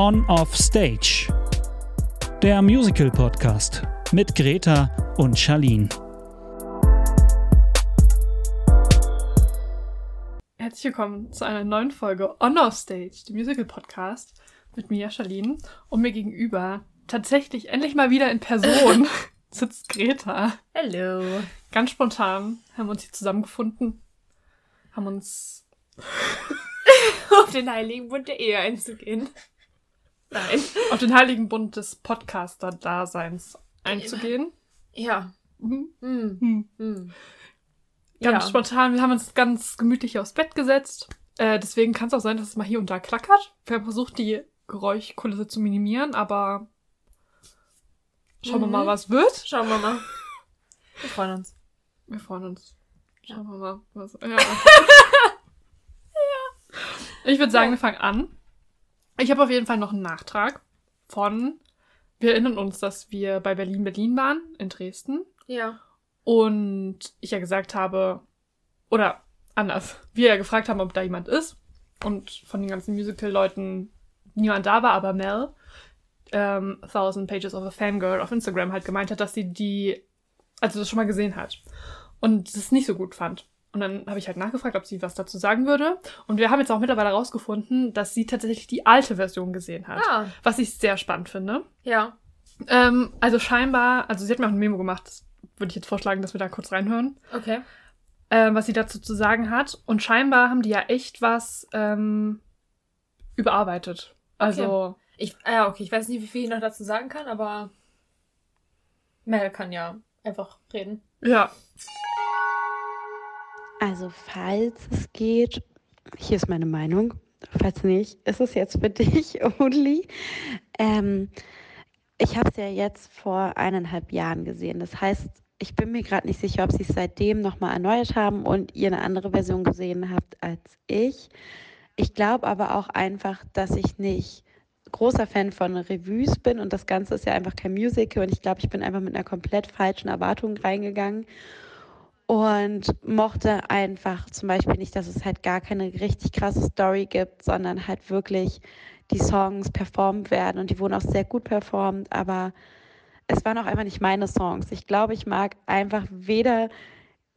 On Off Stage. Der Musical Podcast mit Greta und Charlene. Herzlich willkommen zu einer neuen Folge On Off Stage, dem Musical Podcast mit mir, Charlene, und mir gegenüber tatsächlich endlich mal wieder in Person sitzt Greta. Hallo. Ganz spontan haben wir uns hier zusammengefunden, haben uns auf den Heiligen Bund der Ehe einzugehen. Nein. Auf den Heiligen Bund des Podcaster-Daseins einzugehen. Ja. Mhm. Hm. Hm. Hm. Ganz Ja. spontan, wir haben uns ganz gemütlich aufs Bett gesetzt. Äh, deswegen kann es auch sein, dass es mal hier und da klackert. Wir haben versucht, die Geräuschkulisse zu minimieren, aber schauen wir Mhm. mal, was wird. Schauen wir mal. Wir freuen uns. Wir freuen uns. Schauen wir mal. Was, ja. ja. Ich würde sagen, Ja. wir fangen an. Ich habe auf jeden Fall noch einen Nachtrag von, wir erinnern uns, dass wir bei Berlin Berlin waren, in Dresden. Ja. Und ich ja gesagt habe, oder anders, wir ja gefragt haben, ob da jemand ist. Und von den ganzen Musical-Leuten niemand da war, aber Mel, ähm, Thousand Pages of a Fangirl auf Instagram halt gemeint hat, dass sie die, also das schon mal gesehen hat. Und es nicht so gut fand. Und dann habe ich halt nachgefragt, ob sie was dazu sagen würde. Und wir haben jetzt auch mittlerweile herausgefunden, dass sie tatsächlich die alte Version gesehen hat. Ah. Was ich sehr spannend finde. Ja. Ähm, also scheinbar, also sie hat mir auch ein Memo gemacht, das würde ich jetzt vorschlagen, dass wir da kurz reinhören Okay. ähm, was sie dazu zu sagen hat. Und scheinbar haben die ja echt was ähm, überarbeitet. Also, Ich, ah ja, okay. Ich weiß nicht, wie viel ich noch dazu sagen kann, aber Mel kann ja einfach reden. ja. Also falls es geht, hier ist meine Meinung. Falls nicht, ist es jetzt für dich only. Ähm, ich habe es ja jetzt vor eineinhalb Jahren gesehen. Das heißt, ich bin mir gerade nicht sicher, ob sie es seitdem nochmal erneuert haben und ihr eine andere Version gesehen habt als ich. Ich glaube aber auch einfach, dass ich nicht großer Fan von Revues bin und das Ganze ist ja einfach kein Musical und ich glaube, ich bin einfach mit einer komplett falschen Erwartung reingegangen und mochte einfach zum Beispiel nicht, dass es halt gar keine richtig krasse Story gibt, sondern halt wirklich die Songs performt werden und die wurden auch sehr gut performt, aber es waren auch einfach nicht meine Songs. Ich glaube, ich mag einfach weder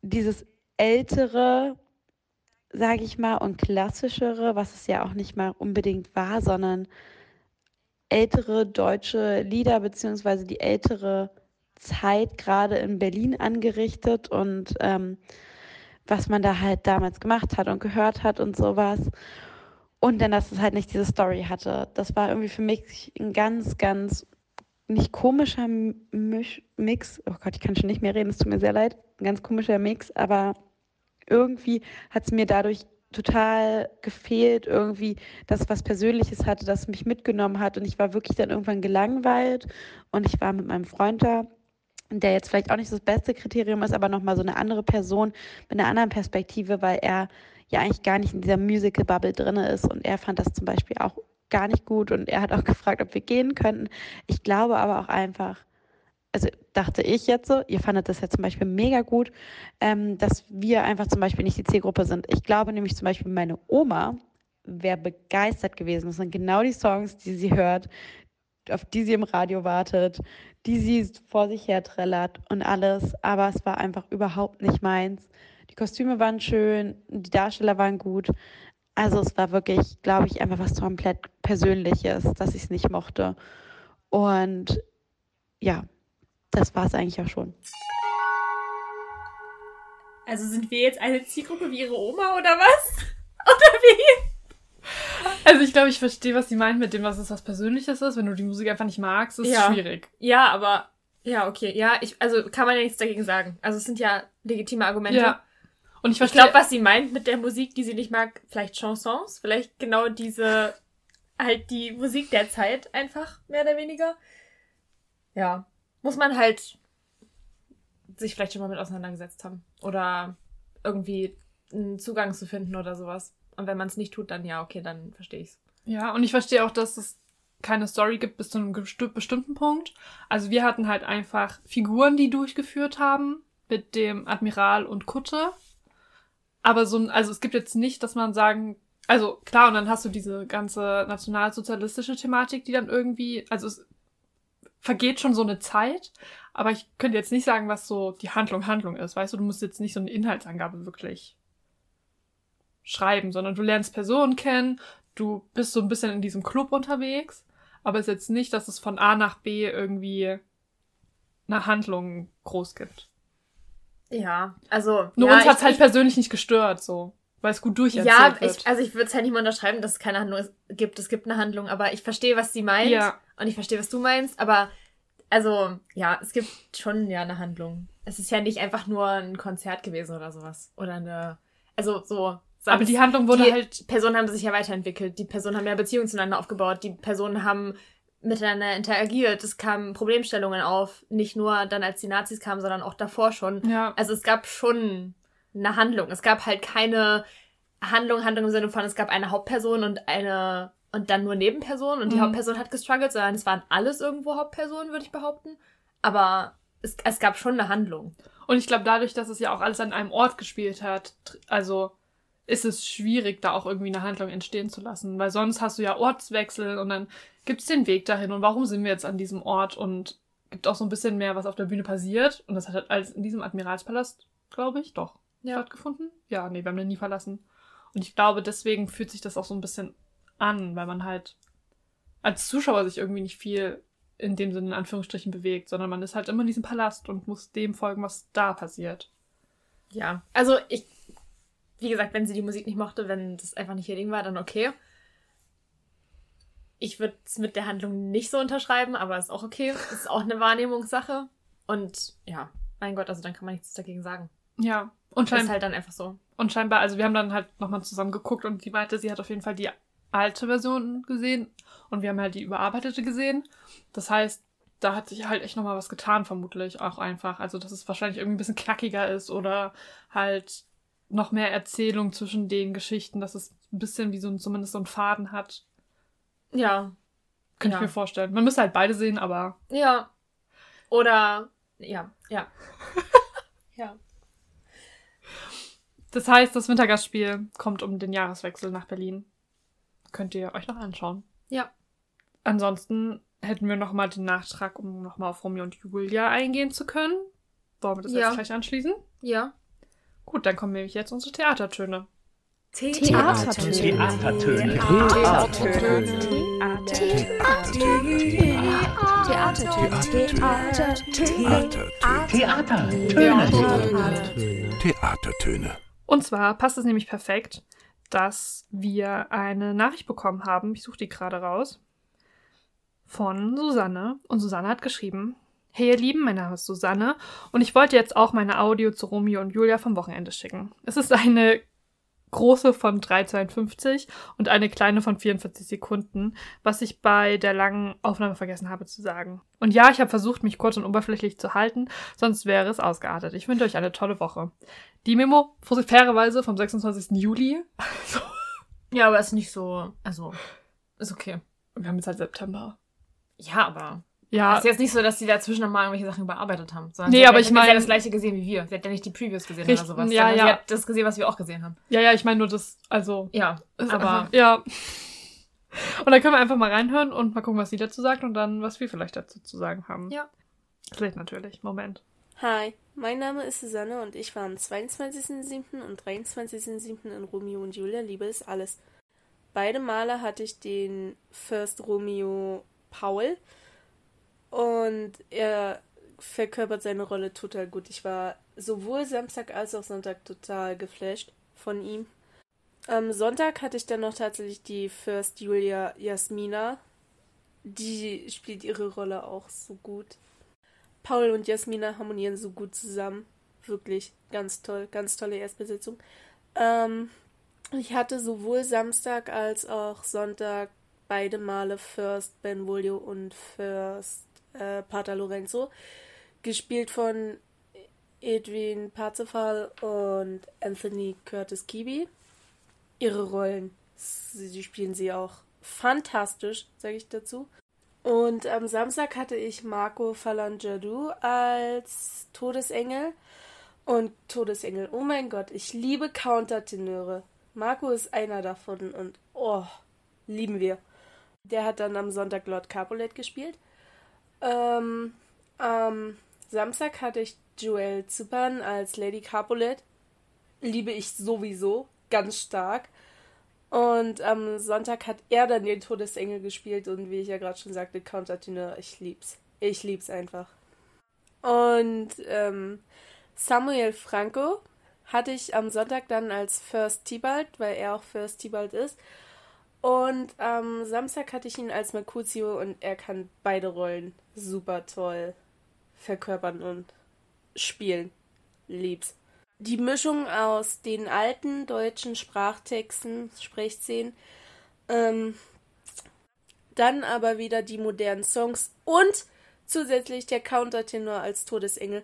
dieses ältere, sage ich mal, und klassischere, was es ja auch nicht mal unbedingt war, sondern ältere deutsche Lieder beziehungsweise die ältere Zeit gerade in Berlin angerichtet und ähm, was man da halt damals gemacht hat und gehört hat und sowas. Und dann, dass es halt nicht diese Story hatte. Das war irgendwie für mich ein ganz, ganz nicht komischer Misch Mix. Oh Gott, ich kann schon nicht mehr reden, es tut mir sehr leid. Ein ganz komischer Mix, aber irgendwie hat es mir dadurch total gefehlt, irgendwie, dass es was Persönliches hatte, das mich mitgenommen hat. Und ich war wirklich dann irgendwann gelangweilt und ich war mit meinem Freund da der jetzt vielleicht auch nicht das beste Kriterium ist, aber nochmal so eine andere Person mit einer anderen Perspektive, weil er ja eigentlich gar nicht in dieser Musical-Bubble drin ist und er fand das zum Beispiel auch gar nicht gut und er hat auch gefragt, ob wir gehen könnten. Ich glaube aber auch einfach, also dachte ich jetzt so, ihr fandet das ja zum Beispiel mega gut, ähm, dass wir einfach zum Beispiel nicht die Zielgruppe sind. Ich glaube nämlich zum Beispiel, meine Oma wäre begeistert gewesen. Das sind genau die Songs, die sie hört, auf die sie im Radio wartet, die sie vor sich her trällert und alles. Aber es war einfach überhaupt nicht meins. Die Kostüme waren schön, die Darsteller waren gut. Also es war wirklich, glaube ich, einfach was komplett Persönliches, dass ich es nicht mochte. Und ja, das war es eigentlich auch schon. Also sind wir jetzt eine Zielgruppe wie ihre Oma oder was? Oder wie? Also ich glaube, ich verstehe, was sie meint mit dem, was es was Persönliches ist. Wenn du die Musik einfach nicht magst, ist es Ja. schwierig. Ja, aber ja, okay. Ja, ich, also kann man ja nichts dagegen sagen. Also es sind ja legitime Argumente. Ja. Und ich Ich verstehe, glaube, was sie meint mit der Musik, die sie nicht mag, vielleicht Chansons, vielleicht genau diese, halt die Musik der Zeit einfach, mehr oder weniger. Ja. Muss man halt sich vielleicht schon mal mit auseinandergesetzt haben. Oder irgendwie einen Zugang zu finden oder sowas. Und wenn man es nicht tut, dann ja, okay, dann verstehe ich's. Ja, und ich verstehe auch, dass es keine Story gibt bis zu einem bestimmten Punkt. Also wir hatten halt einfach Figuren, die durchgeführt haben mit dem Admiral und Kutte. Aber so ein, also es gibt jetzt nicht, dass man sagen, Also klar, und dann hast du diese ganze nationalsozialistische Thematik, die dann irgendwie, also es vergeht schon so eine Zeit, aber ich könnte jetzt nicht sagen, was so die Handlung Handlung ist. Weißt du, du musst jetzt nicht so eine Inhaltsangabe wirklich schreiben, sondern du lernst Personen kennen, du bist so ein bisschen in diesem Club unterwegs, aber es ist jetzt nicht, dass es von A nach B irgendwie eine Handlung groß gibt. Ja, also. Nur ja, uns hat's ich- halt persönlich nicht gestört, so. Weil es gut durcherzählt Ja, wird. ich, also ich würde es halt nicht mal unterschreiben, dass es keine Handlung gibt. Es gibt eine Handlung, aber ich verstehe, was sie meint. Ja. Und ich verstehe, was du meinst. Aber, also, ja, es gibt schon ja eine Handlung. Es ist ja nicht einfach nur ein Konzert gewesen oder sowas. Oder eine, also so. Aber die Handlung wurde die halt Personen haben sich ja weiterentwickelt. Die Personen haben ja Beziehungen zueinander aufgebaut. Die Personen haben miteinander interagiert. Es kamen Problemstellungen auf. Nicht nur dann, als die Nazis kamen, sondern auch davor schon. Ja. Also es gab schon eine Handlung. Es gab halt keine Handlung, Handlung im Sinne von, es gab eine Hauptperson und eine und dann nur Nebenpersonen und die Mhm. Hauptperson hat gestruggelt, sondern es waren alles irgendwo Hauptpersonen, würde ich behaupten. Aber es, es gab schon eine Handlung. Und ich glaube, dadurch, dass es ja auch alles an einem Ort gespielt hat, also ist es schwierig, da auch irgendwie eine Handlung entstehen zu lassen. Weil sonst hast du ja Ortswechsel und dann gibt's den Weg dahin und warum sind wir jetzt an diesem Ort und gibt auch so ein bisschen mehr, was auf der Bühne passiert. Und das hat halt alles in diesem Admiralspalast, glaube ich, doch Ja. stattgefunden. Ja, nee, wir haben den nie verlassen. Und ich glaube, deswegen fühlt sich das auch so ein bisschen an, weil man halt als Zuschauer sich irgendwie nicht viel in dem Sinne in Anführungsstrichen bewegt, sondern man ist halt immer in diesem Palast und muss dem folgen, was da passiert. Ja. Also ich, wie gesagt, wenn sie die Musik nicht mochte, wenn das einfach nicht ihr Ding war, dann okay. Ich würde es mit der Handlung nicht so unterschreiben, aber ist auch okay. Ist auch eine Wahrnehmungssache. Und ja, mein Gott, also dann kann man nichts dagegen sagen. Ja. Und, Das schein ist halt dann einfach so. und scheinbar, also wir haben dann halt nochmal zusammen geguckt und sie meinte, sie hat auf jeden Fall die alte Version gesehen und wir haben halt die überarbeitete gesehen. Das heißt, da hat sich halt echt nochmal was getan, vermutlich auch einfach. Also, dass es wahrscheinlich irgendwie ein bisschen knackiger ist oder halt noch mehr Erzählung zwischen den Geschichten, dass es ein bisschen wie so ein, zumindest so einen Faden hat. Ja. Könnte Ja. ich mir vorstellen. Man müsste halt beide sehen, aber Ja. Oder, ja, ja. ja. Das heißt, das Wintergastspiel kommt um den Jahreswechsel nach Berlin. Könnt ihr euch noch anschauen. Ja. Ansonsten hätten wir noch mal den Nachtrag, um noch mal auf Romeo und Julia eingehen zu können. Wollen wir das Ja. jetzt gleich anschließen? Ja. Gut, dann kommen nämlich jetzt unsere Theatertöne. Theatertöne. Theatertöne. Theatertöne. Und zwar passt es nämlich perfekt, dass wir eine Nachricht bekommen haben. Ich suche die gerade raus. Von Susanne. Und Susanne hat geschrieben: Hey ihr Lieben, mein Name ist Susanne und ich wollte jetzt auch meine Audio zu Romeo und Julia vom Wochenende schicken. Es ist eine große von 3,52 und eine kleine von 44 Sekunden, was ich bei der langen Aufnahme vergessen habe zu sagen. Und ja, ich habe versucht, mich kurz und oberflächlich zu halten, sonst wäre es ausgeartet. Ich wünsche euch eine tolle Woche. Die Memo, fairerweise vom 26. Juli. Ja, aber ist nicht so, also, ist okay. Wir haben jetzt halt September. Ja, aber. Ja, Es ist jetzt nicht so, dass sie dazwischen nochmal irgendwelche Sachen überarbeitet haben. Sondern Nee, hat aber ich sie hat das gleiche gesehen wie wir. Sie hat ja nicht die Previews gesehen Richtig, oder sowas. ja, ja. Sie hat das gesehen, was wir auch gesehen haben. ja, ja, ich meine nur das, also. Ja, ist aber einfach, ja. Und dann können wir einfach mal reinhören und mal gucken, was sie dazu sagt und dann, was wir vielleicht dazu zu sagen haben. Ja. Vielleicht natürlich. Moment. Hi, mein Name ist Susanne und ich war am 22.07. und 23.07. in Romeo und Julia Liebe ist alles. Beide Male hatte ich den First Romeo Paul und er verkörpert seine Rolle total gut. Ich war sowohl Samstag als auch Sonntag total geflasht von ihm. Am Sonntag hatte ich dann noch tatsächlich die First Julia Jasmina. Die spielt ihre Rolle auch so gut. Paul und Jasmina harmonieren so gut zusammen. Wirklich ganz toll, ganz tolle Erstbesetzung. Ähm, ich hatte sowohl Samstag als auch Sonntag beide Male First Benvolio und First äh, Pater Lorenzo. Gespielt von Edwin Parzefal und Anthony Curtis Kibi. Ihre Rollen, sie spielen sie auch fantastisch, sage ich dazu. Und am Samstag hatte ich Marco Falangiadu als Todesengel. Und Todesengel, oh mein Gott, ich liebe Countertenöre. Marco ist einer davon und oh, lieben wir. Der hat dann am Sonntag Lord Capulet gespielt. Ähm, am Samstag hatte ich Joelle Zippern als Lady Capulet. Liebe ich sowieso ganz stark. Und am Sonntag hat er dann den Todesengel gespielt und wie ich ja gerade schon sagte, Countertenor, ich lieb's. Ich lieb's einfach. Und ähm, Samuel Franco hatte ich am Sonntag dann als First Tibalt, weil er auch First Tibalt ist. Und am Samstag hatte ich ihn als Mercutio und er kann beide Rollen super toll verkörpern und spielen. Lieb's. Die Mischung aus den alten deutschen Sprachtexten, Sprechszenen, ähm, dann aber wieder die modernen Songs und zusätzlich der Countertenor als Todesengel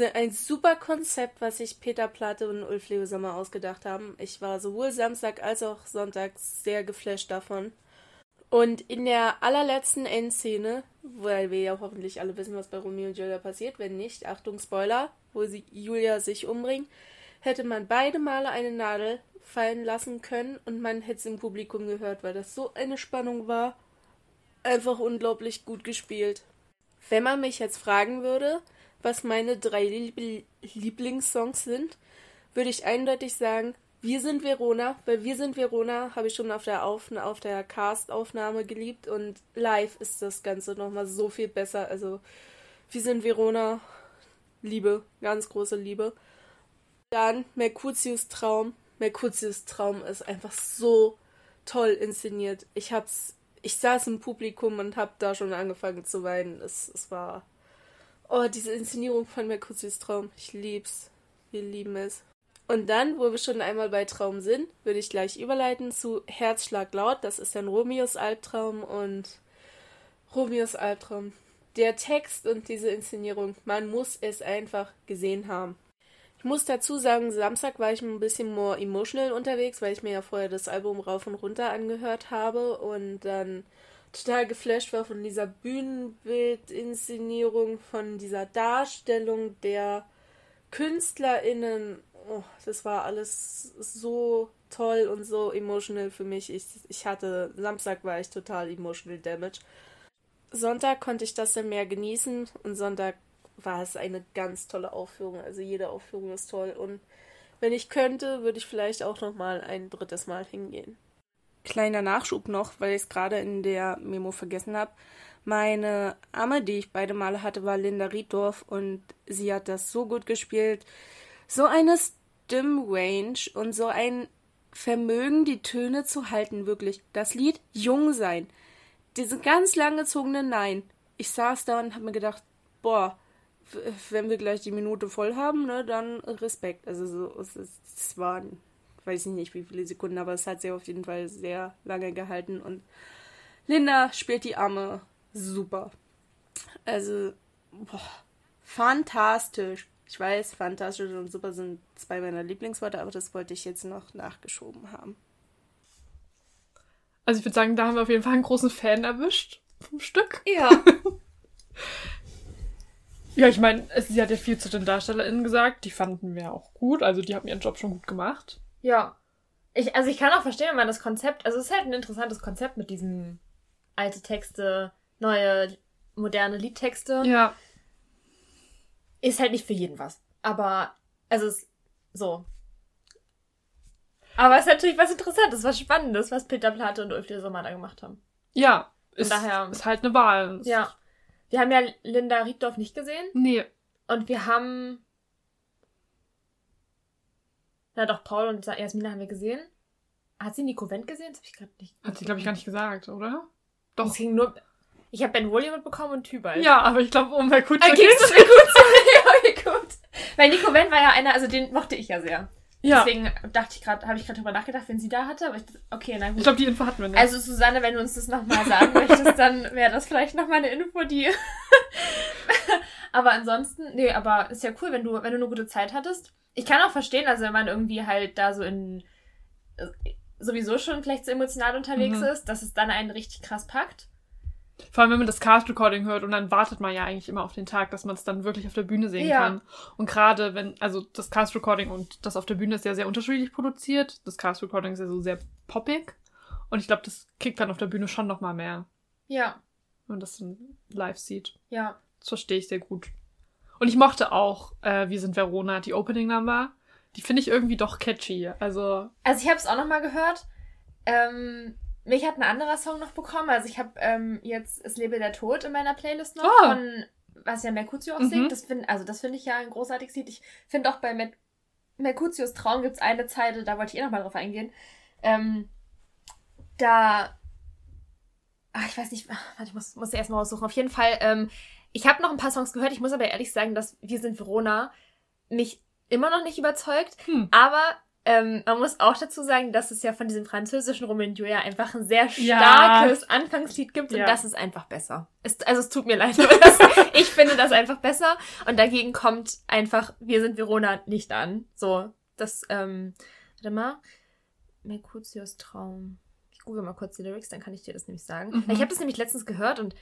ein super Konzept, was sich Peter Platte und Ulf Leo Sommer ausgedacht haben. Ich war sowohl Samstag als auch Sonntag sehr geflasht davon. Und in der allerletzten Endszene, weil wir ja hoffentlich alle wissen, was bei Romeo und Julia passiert, wenn nicht, Achtung Spoiler, wo sie Julia sich umbringt, hätte man beide Male eine Nadel fallen lassen können und man hätte es im Publikum gehört, weil das so eine Spannung war. Einfach unglaublich gut gespielt. Wenn man mich jetzt fragen würde, was meine drei Lieb Lieblingssongs sind, würde ich eindeutig sagen, Wir sind Verona, weil Wir sind Verona habe ich schon auf der, auf, der Cast-Aufnahme geliebt und live ist das Ganze nochmal so viel besser. Also, Wir sind Verona, Liebe, ganz große Liebe. Dann Mercutius Traum. Mercutius Traum ist einfach so toll inszeniert. Ich hab's, ich saß im Publikum und hab da schon angefangen zu weinen. Es, es war, oh, diese Inszenierung von Mercutius Traum. Ich lieb's. Wir lieben es. Und dann, wo wir schon einmal bei Traum sind, würde ich gleich überleiten zu Herzschlag laut. Das ist dann Romeos Albtraum und Romeos Albtraum. Der Text und diese Inszenierung, man muss es einfach gesehen haben. Ich muss dazu sagen, Samstag war ich ein bisschen more emotional unterwegs, weil ich mir ja vorher das Album rauf und runter angehört habe und dann total geflasht war von dieser Bühnenbildinszenierung, von dieser Darstellung der KünstlerInnen. Oh, das war alles so toll und so emotional für mich. Ich, ich hatte, Samstag war ich total emotional damage. Sonntag konnte ich das dann mehr genießen und Sonntag war es eine ganz tolle Aufführung. Also jede Aufführung ist toll und wenn ich könnte, würde ich vielleicht auch noch mal ein drittes Mal hingehen. Kleiner Nachschub noch, weil ich es gerade in der Memo vergessen habe. Meine Amme, die ich beide Male hatte, war Linda Rieddorf und sie hat das so gut gespielt. So eine Stimmrange und so ein Vermögen, die Töne zu halten, wirklich. Das Lied Jung sein. Diese ganz langgezogene Nein. Ich saß da und habe mir gedacht, boah, wenn wir gleich die Minute voll haben, ne, dann Respekt. Also so, es, es waren, weiß ich nicht, wie viele Sekunden, aber es hat sie auf jeden Fall sehr lange gehalten und Linda spielt die Arme super. Also, boah, fantastisch. Ich weiß, fantastisch und super sind zwei meiner Lieblingsworte, aber das wollte ich jetzt noch nachgeschoben haben. Also ich würde sagen, da haben wir auf jeden Fall einen großen Fan erwischt vom Stück. Ja. Ja, ich meine, sie hat ja viel zu den DarstellerInnen gesagt. Die fanden wir auch gut. Also die haben ihren Job schon gut gemacht. Ja. Ich, also ich kann auch verstehen, wenn man das Konzept, also es ist halt ein interessantes Konzept mit diesen alte Texte, neue, moderne Liedtexte. Ja. Ist halt nicht für jeden was. Aber, also es, so. Aber es ist natürlich was Interessantes, was Spannendes, was Peter Platte und Ulf Sommer da gemacht haben. Ja. Ist, daher- ist halt eine Wahl. Ja. Wir haben ja Linda Rieddorf nicht gesehen. Nee. Und wir haben. Na doch, Paul und Jasmina haben wir gesehen. Hat sie Nico Wendt gesehen? Das habe ich gerade nicht. Hat sie, glaube ich, gar nicht gesagt, oder? Doch. Es ging nur. Ich habe Ben Woolley mitbekommen und Tybalt. Ja, aber ich glaube, um Mercutio Ah, ging's geht's. okay, gut. Weil Nico Wendt war ja einer, also den mochte ich ja sehr. Ja. Deswegen dachte ich gerade, habe ich gerade drüber nachgedacht, wenn sie da hatte. Aber ich okay, na gut. Ich glaube, die Info hatten wir nicht. Also Susanne, wenn du uns das nochmal sagen möchtest, dann wäre das vielleicht nochmal eine Info, die. aber ansonsten, nee, aber ist ja cool, wenn du, wenn du eine gute Zeit hattest. Ich kann auch verstehen, also wenn man irgendwie halt da so in äh, sowieso schon vielleicht so emotional unterwegs Mhm. ist, dass es dann einen richtig krass packt. Vor allem, wenn man das Cast-Recording hört und dann wartet man ja eigentlich immer auf den Tag, dass man es dann wirklich auf der Bühne sehen Ja. kann. Und gerade wenn, also das Cast-Recording und das auf der Bühne ist ja sehr unterschiedlich produziert. Das Cast-Recording ist ja so sehr poppig. Und ich glaube, das kriegt dann auf der Bühne schon nochmal mehr, Ja, wenn man das dann live sieht. ja. Das verstehe ich sehr gut. Und ich mochte auch äh, Wir sind Verona, die Opening Number. Die finde ich irgendwie doch catchy. Also, Also ich habe es auch noch mal gehört. Ähm, mich hat ein anderer Song noch bekommen. Also ich habe ähm, jetzt Es lebe der Tod in meiner Playlist noch Ah. von was ja Mercutio auch Mhm. singt. Das find, also das finde ich ja ein großartiges Lied. Ich finde auch bei Mer Mercutius Traum gibt es eine Zeile, da wollte ich eh noch mal drauf eingehen. Ähm, da Ach, ich weiß nicht, warte, ich muss, muss erst mal raussuchen. Auf jeden Fall, ähm, ich habe noch ein paar Songs gehört. Ich muss aber ehrlich sagen, dass Wir sind Verona mich immer noch nicht überzeugt. hm. Aber ähm, man muss auch dazu sagen, dass es ja von diesem französischen und Julia einfach ein sehr Ja. starkes Anfangslied gibt und Ja. das ist einfach besser. Es, also es tut mir leid, aber das, ich finde das einfach besser und dagegen kommt einfach Wir sind Verona nicht an. So, das, ähm, warte mal. Mercutius Traum. Ich google mal kurz die Lyrics, dann kann ich dir das nämlich sagen. Mhm. Ich habe das nämlich letztens gehört und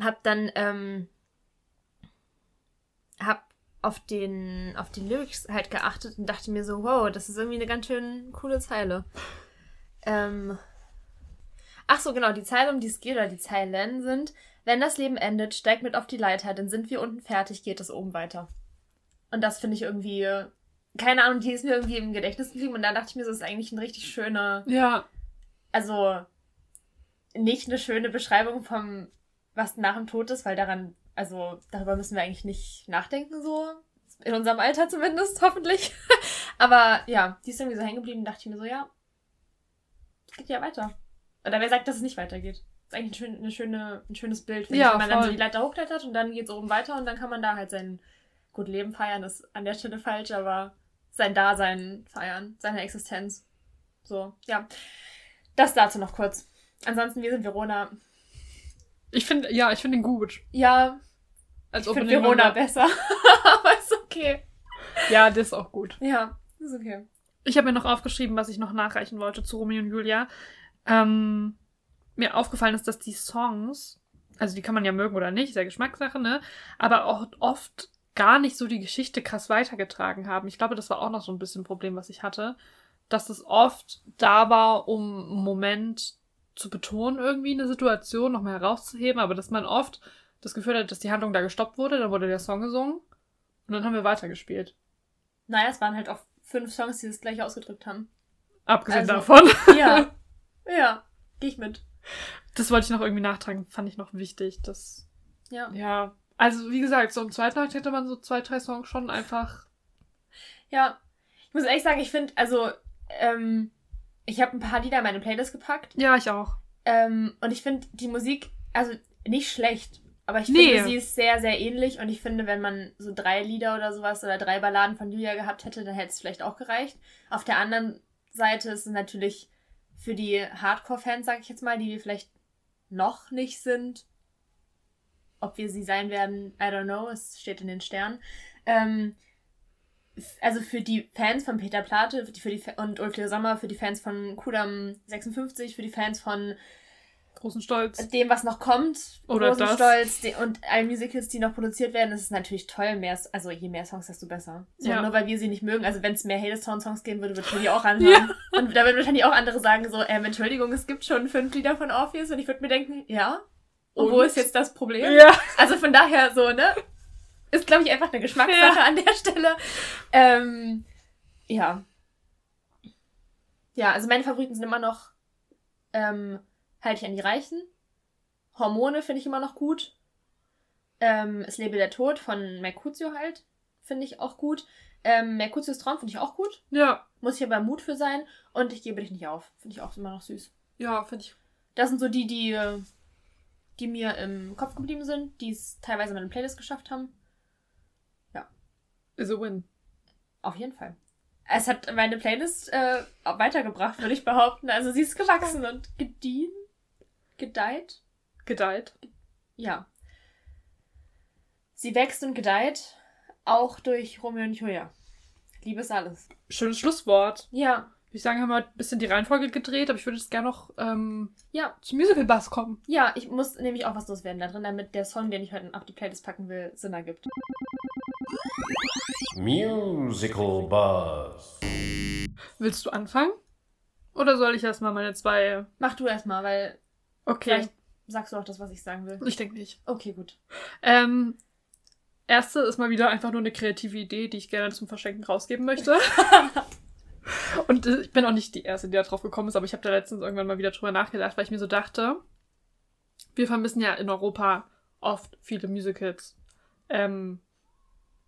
habe dann, ähm, hab auf den, auf den Lyrics halt geachtet und dachte mir so, wow, das ist irgendwie eine ganz schön coole Zeile. Ähm, ach so, genau, die Zeile, um die es geht, oder die Zeilen sind, wenn das Leben endet, steig mit auf die Leiter, dann sind wir unten fertig, geht es oben weiter. Und das finde ich irgendwie, keine Ahnung, die ist mir irgendwie im Gedächtnis geblieben und da dachte ich mir, so, das ist eigentlich ein richtig schöner, ja, also nicht eine schöne Beschreibung vom, was nach dem Tod ist, weil daran, also darüber müssen wir eigentlich nicht nachdenken, so. In unserem Alter zumindest, hoffentlich. Aber ja, die ist irgendwie so hängen geblieben, dachte ich mir so, ja, es geht ja weiter. Oder wer sagt, dass es nicht weitergeht? Das ist eigentlich ein, schön, eine schöne, ein schönes Bild, Ja, ich, wenn man dann so voll. die Leiter hochklettert und dann geht es oben weiter und dann kann man da halt sein gut Leben feiern, ist an der Stelle falsch, aber sein Dasein feiern, seine Existenz. So, ja. Das dazu noch kurz. Ansonsten, wir sind Verona. Ich finde, ja, ich finde ihn gut. Ja, Als ich finde Verona besser. aber ist okay. Ja, das ist auch gut. Ja, ist okay. Ich habe mir noch aufgeschrieben, was ich noch nachreichen wollte zu Romeo und Julia. Ähm, mir aufgefallen ist, dass die Songs, also die kann man ja mögen oder nicht, ist ja Geschmackssache, ne? Aber auch oft gar nicht so die Geschichte krass weitergetragen haben. Ich glaube, das war auch noch so ein bisschen ein Problem, was ich hatte. Dass es oft da war, um einen Moment zu betonen, irgendwie eine Situation nochmal herauszuheben, aber dass man oft das Gefühl hat, dass die Handlung da gestoppt wurde, dann wurde der Song gesungen und dann haben wir weitergespielt. Naja, es waren halt auch fünf Songs, die das gleich ausgedrückt haben. Abgesehen Also- davon. Ja. ja, geh ich mit. Das wollte ich noch irgendwie nachtragen, fand ich noch wichtig. Das, Ja. ja. Also, wie gesagt, so im zweiten Akt hätte man so zwei, drei Songs schon einfach. Ja. Ich muss ehrlich sagen, ich finde, also, ähm, ich habe ein paar Lieder in meine Playlist gepackt. Ja, ich auch. Ähm, und ich finde die Musik, also nicht schlecht, aber ich Nee. finde, sie ist sehr, sehr ähnlich. Und ich finde, wenn man so drei Lieder oder sowas oder drei Balladen von Julia gehabt hätte, dann hätte es vielleicht auch gereicht. Auf der anderen Seite ist es natürlich für die Hardcore-Fans, sag ich jetzt mal, die wir vielleicht noch nicht sind. Ob wir sie sein werden, I don't know, es steht in den Sternen. Ähm, also für die Fans von Peter Plate für die, Fa- und Ulrike Sommer, für die Fans von Kudam 56, für die Fans von Großen Stolz. dem, was noch kommt, Oder das. Rosenstolz de und allen Musicals, die noch produziert werden, ist es natürlich toll. Mehr, also je mehr Songs, desto besser. So, Ja. Nur weil wir sie nicht mögen. Also wenn es mehr Hadestown-Songs geben würde, würde ich mir die auch anhören. Und da würden wahrscheinlich auch andere sagen so, ähm, Entschuldigung, es gibt schon fünf Lieder von Orpheus und ich würde mir denken, ja. Und wo Und? ist jetzt das Problem? Ja. Also von daher so, ne? Ist, glaube ich, einfach eine Geschmackssache an der Stelle. Ähm, ja. Ja, also meine Favoriten sind immer noch ähm, Halte ich an die Reichen. Hormone finde ich immer noch gut. Ähm, es lebe der Tod von Mercutio halt. Finde ich auch gut. Ähm, Mercutius Traum finde ich auch gut. Ja. Muss ich aber Mut für sein. Und ich gebe dich nicht auf. Finde ich auch immer noch süß. Ja, finde ich. Das sind so die, die, die mir im Kopf geblieben sind, die es teilweise in meine Playlist geschafft haben. Is a win. Auf jeden Fall. Es hat meine Playlist äh, weitergebracht, würde ich behaupten. Also sie ist gewachsen und gediehen. Gedeiht. Gedeiht. Ja. Sie wächst und gedeiht, auch durch Romeo und Julia. Liebe ist alles. Schönes Schlusswort. Ja. Ich sagen, haben wir ein bisschen die Reihenfolge gedreht, aber ich würde jetzt gerne noch ähm, Ja, zum Musical Bass kommen. ja, ich muss nämlich auch was loswerden da drin, damit der Song, den ich heute auf die Playlist packen will, Sinn ergibt. Musical Buzz. Willst du anfangen? Oder soll ich erstmal meine zwei. Mach du erstmal, weil Okay. vielleicht sagst du auch das, was ich sagen will. Ich denke nicht. Okay, gut. Ähm, erste ist mal wieder einfach nur eine kreative Idee, die ich gerne zum Verschenken rausgeben möchte. Und äh, ich bin auch nicht die Erste, die da drauf gekommen ist, aber ich habe da letztens irgendwann mal wieder drüber nachgedacht, weil ich mir so dachte, wir vermissen ja in Europa oft viele Musicals. Ähm,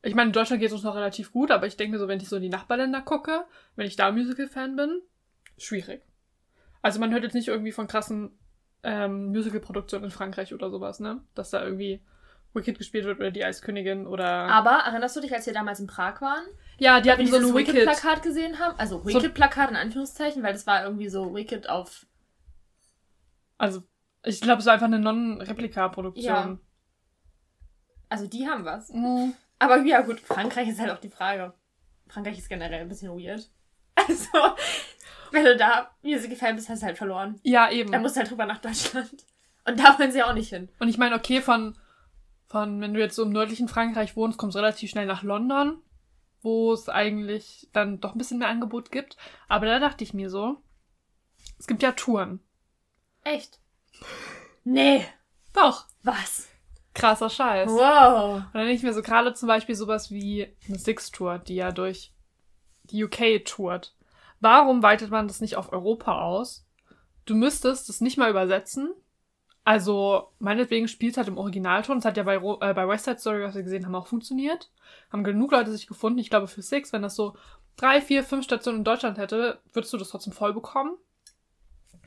ich meine, in Deutschland geht es uns noch relativ gut, aber ich denke so, wenn ich so in die Nachbarländer gucke, wenn ich da Musical-Fan bin, schwierig. Also man hört jetzt nicht irgendwie von krassen ähm, Musical-Produktionen in Frankreich oder sowas, ne? Dass da irgendwie Wicked gespielt wird oder die Eiskönigin oder. Aber erinnerst du dich, als wir damals in Prag waren? ja, die hatten so Wicked. Wicked-Plakat gesehen haben? Also Wicked-Plakat in Anführungszeichen, weil das war irgendwie so Wicked auf... Also, ich glaube, es war einfach eine Non-Replika-Produktion. Ja. Also die haben was. Mhm. Aber ja gut, Frankreich ist halt auch die Frage. Frankreich ist generell ein bisschen weird. Also, wenn du da Musical-Fan bist, hast du halt verloren. Ja, eben. Dann musst du halt drüber nach Deutschland. Und da wollen sie auch nicht hin. Und ich meine, okay, von, von, wenn du jetzt so im nördlichen Frankreich wohnst, kommst du relativ schnell nach London, wo es eigentlich dann doch ein bisschen mehr Angebot gibt. Aber da dachte ich mir so, es gibt ja Touren. Echt? Nee. Doch. Was? Krasser Scheiß. Wow. Und dann denke ich mir so gerade zum Beispiel sowas wie eine Six-Tour, die ja durch die UK tourt. Warum weitet man das nicht auf Europa aus? Du müsstest das nicht mal übersetzen. Also, meinetwegen spielt halt im Originalton. Das hat ja bei, äh, bei West Side Story, was wir gesehen haben, auch funktioniert. Haben genug Leute sich gefunden. Ich glaube, für Six, wenn das so drei, vier, fünf Stationen in Deutschland hätte, würdest du das trotzdem voll bekommen.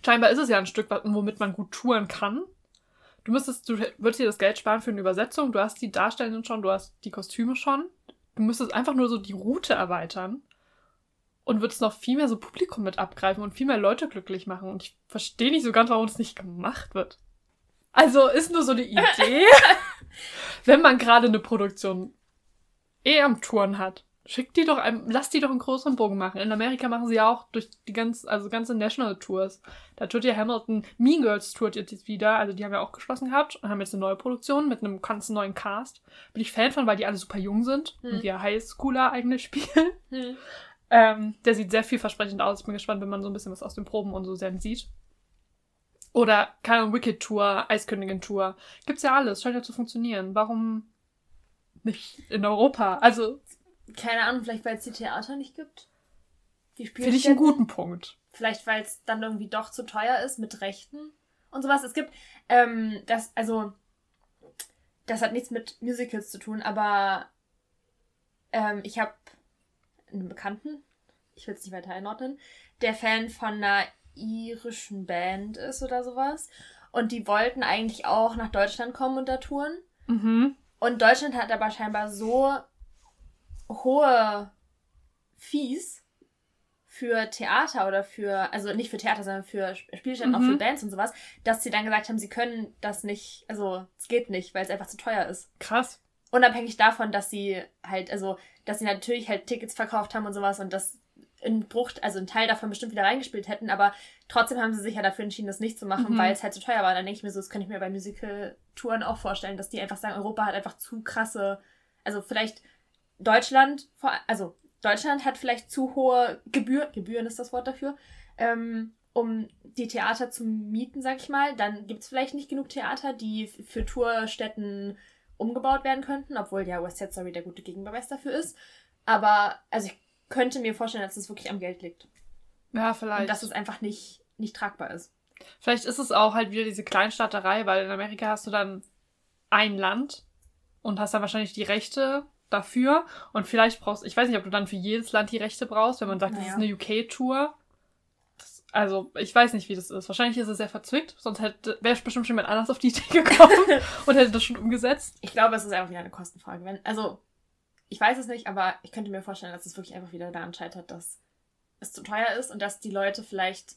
Scheinbar ist es ja ein Stück, womit man gut touren kann. Du müsstest, du würdest dir das Geld sparen für eine Übersetzung. Du hast die Darstellenden schon, du hast die Kostüme schon. Du müsstest einfach nur so die Route erweitern und würdest noch viel mehr so Publikum mit abgreifen und viel mehr Leute glücklich machen. Und ich verstehe nicht so ganz, warum es nicht gemacht wird. Also ist nur so eine Idee, wenn man gerade eine Produktion eh am Touren hat. Schickt die doch, einem, lass die doch einen größeren Bogen machen. In Amerika machen sie ja auch durch die ganz, also ganze National Tours. Da tourt ja Hamilton, Mean Girls tourt jetzt wieder, also die haben ja auch geschlossen gehabt und haben jetzt eine neue Produktion mit einem ganz neuen Cast. Bin ich Fan von, weil die alle super jung sind Hm. und die ja Highschooler eigentlich spielen. Hm. Ähm, der sieht sehr vielversprechend aus. Ich bin gespannt, wenn man so ein bisschen was aus den Proben und so dann sieht. Oder, keine Ahnung, Wicked Tour, Eiskönigin Tour. Gibt's ja alles, scheint ja zu funktionieren. Warum nicht in Europa? Also, Keine Ahnung, vielleicht weil es die Theater nicht gibt. Die finde ich einen guten Punkt. Vielleicht weil es dann irgendwie doch zu teuer ist mit Rechten und sowas. Es gibt, ähm, das, also, das hat nichts mit Musicals zu tun, aber ähm, ich habe einen Bekannten, ich will es nicht weiter einordnen, der Fan von einer irischen Band ist oder sowas. Und die wollten eigentlich auch nach Deutschland kommen und da touren. Mhm. Und Deutschland hat aber scheinbar so hohe Fees für Theater oder für, also nicht für Theater, sondern für Sp- Spielstätten, auch Mhm. für Bands und sowas, dass sie dann gesagt haben, sie können das nicht, also es geht nicht, weil es einfach zu teuer ist. Krass. Unabhängig davon, dass sie halt, also, dass sie natürlich halt Tickets verkauft haben und sowas und das in Bruch, also ein Teil davon bestimmt wieder reingespielt hätten, aber trotzdem haben sie sich ja dafür entschieden, das nicht zu machen, Mhm. weil es halt zu teuer war. Dann denke ich mir so, das könnte ich mir bei Musical-Touren auch vorstellen, dass die einfach sagen, Europa hat einfach zu krasse, also vielleicht Deutschland, also Deutschland hat vielleicht zu hohe Gebühren, Gebühren ist das Wort dafür, ähm, um die Theater zu mieten, sag ich mal. Dann gibt es vielleicht nicht genug Theater, die für Tourstätten umgebaut werden könnten, obwohl ja West Side Story der gute Gegenbeweis dafür ist. Aber, also ich könnte mir vorstellen, dass es wirklich am Geld liegt. Ja, Und vielleicht. dass es einfach nicht, nicht tragbar ist. Vielleicht ist es auch halt wieder diese Kleinstaaterei, weil in Amerika hast du dann ein Land und hast dann wahrscheinlich die Rechte dafür. Und vielleicht brauchst, ich weiß nicht, ob du dann für jedes Land die Rechte brauchst, wenn man sagt, das Naja. ist eine UK-Tour. Das- Also, ich weiß nicht, wie das ist. Wahrscheinlich ist es sehr verzwickt, sonst hätte, wäre bestimmt schon jemand anders auf die Idee gekommen und hätte das schon umgesetzt. Ich glaube, es ist einfach wieder eine Kostenfrage. Wenn, also, ich weiß es nicht, aber ich könnte mir vorstellen, dass es wirklich einfach wieder daran scheitert, dass es zu teuer ist und dass die Leute vielleicht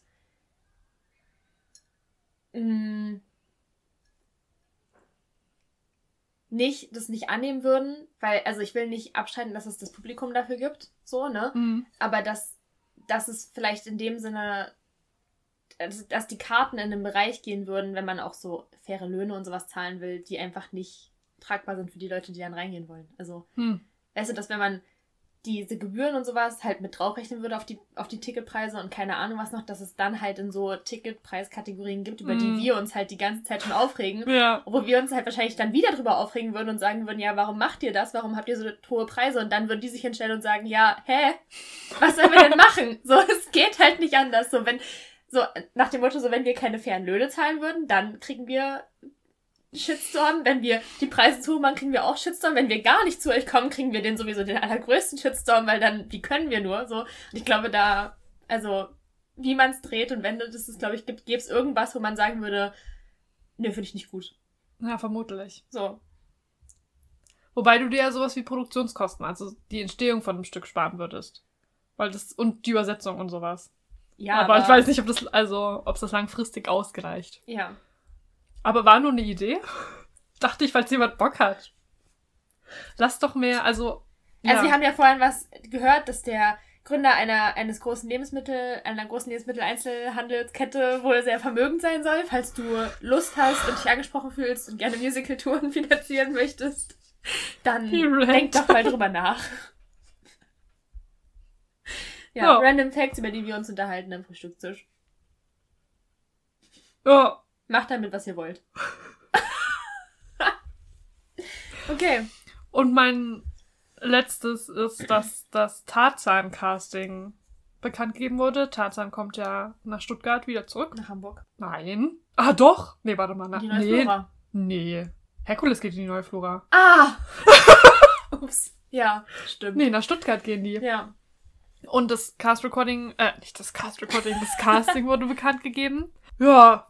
mh, nicht das nicht annehmen würden, weil, also ich will nicht abstreiten, dass es das Publikum dafür gibt, so, ne? Mhm. Aber dass dass es vielleicht in dem Sinne, dass, dass die Karten in den Bereich gehen würden, wenn man auch so faire Löhne und sowas zahlen will, die einfach nicht tragbar sind für die Leute, die dann reingehen wollen. Also, Hm. Weißt du, dass wenn man diese Gebühren und sowas halt mit draufrechnen würde auf die, auf die Ticketpreise und keine Ahnung was noch, dass es dann halt in so Ticketpreiskategorien gibt, über Mm. die wir uns halt die ganze Zeit schon aufregen. Ja. Wo wir uns halt wahrscheinlich dann wieder drüber aufregen würden und sagen würden, ja, warum macht ihr das? Warum habt ihr so hohe Preise? Und dann würden die sich hinstellen und sagen, ja, hä? Was sollen wir denn machen? So, es geht halt nicht anders. So, wenn, so, nach dem Motto, so, wenn wir keine fairen Löhne zahlen würden, dann kriegen wir Shitstorm. Wenn wir die Preise zu hoch machen, kriegen wir auch Shitstorm. Wenn wir gar nicht zu euch kommen, kriegen wir den sowieso den allergrößten Shitstorm, weil dann, wie können wir nur? So, und ich glaube, da, also, wie man es dreht und wendet, ist es, glaube ich, gibt es irgendwas, wo man sagen würde, nö, finde ich nicht gut. Ja, vermutlich. So. Wobei du dir ja sowas wie Produktionskosten, also die Entstehung von einem Stück sparen würdest. Weil das, und die Übersetzung und sowas. Ja, aber, ich weiß nicht, ob das, also, ob das langfristig ausgereicht. Ja. Aber war nur eine Idee. Dachte ich, falls jemand Bock hat. Lass doch mehr, also. Also, wir haben ja vorhin was gehört, dass der Gründer einer, eines großen Lebensmittel, einer großen Lebensmitteleinzelhandelskette wohl sehr vermögend sein soll. Falls du Lust hast und dich angesprochen fühlst und gerne Musicaltouren finanzieren möchtest, dann denk doch mal drüber nach. Ja, Ja. random Facts, über die wir uns unterhalten am Frühstückstisch. Ja, Macht damit, was ihr wollt. okay. Und mein letztes ist, dass das Tarzan-Casting bekannt gegeben wurde. Tarzan kommt ja nach Stuttgart wieder zurück. Nach Hamburg. Nein. Ah, doch. Nee, warte mal. Na, Die neue nee. Flora. Nee. Herkules geht in die neue Flora. Ah! Ups. Ja, stimmt. Nee, nach Stuttgart gehen die. Ja. Und das Cast Recording, äh, nicht das Cast Recording, das Casting wurde bekannt gegeben. Ja.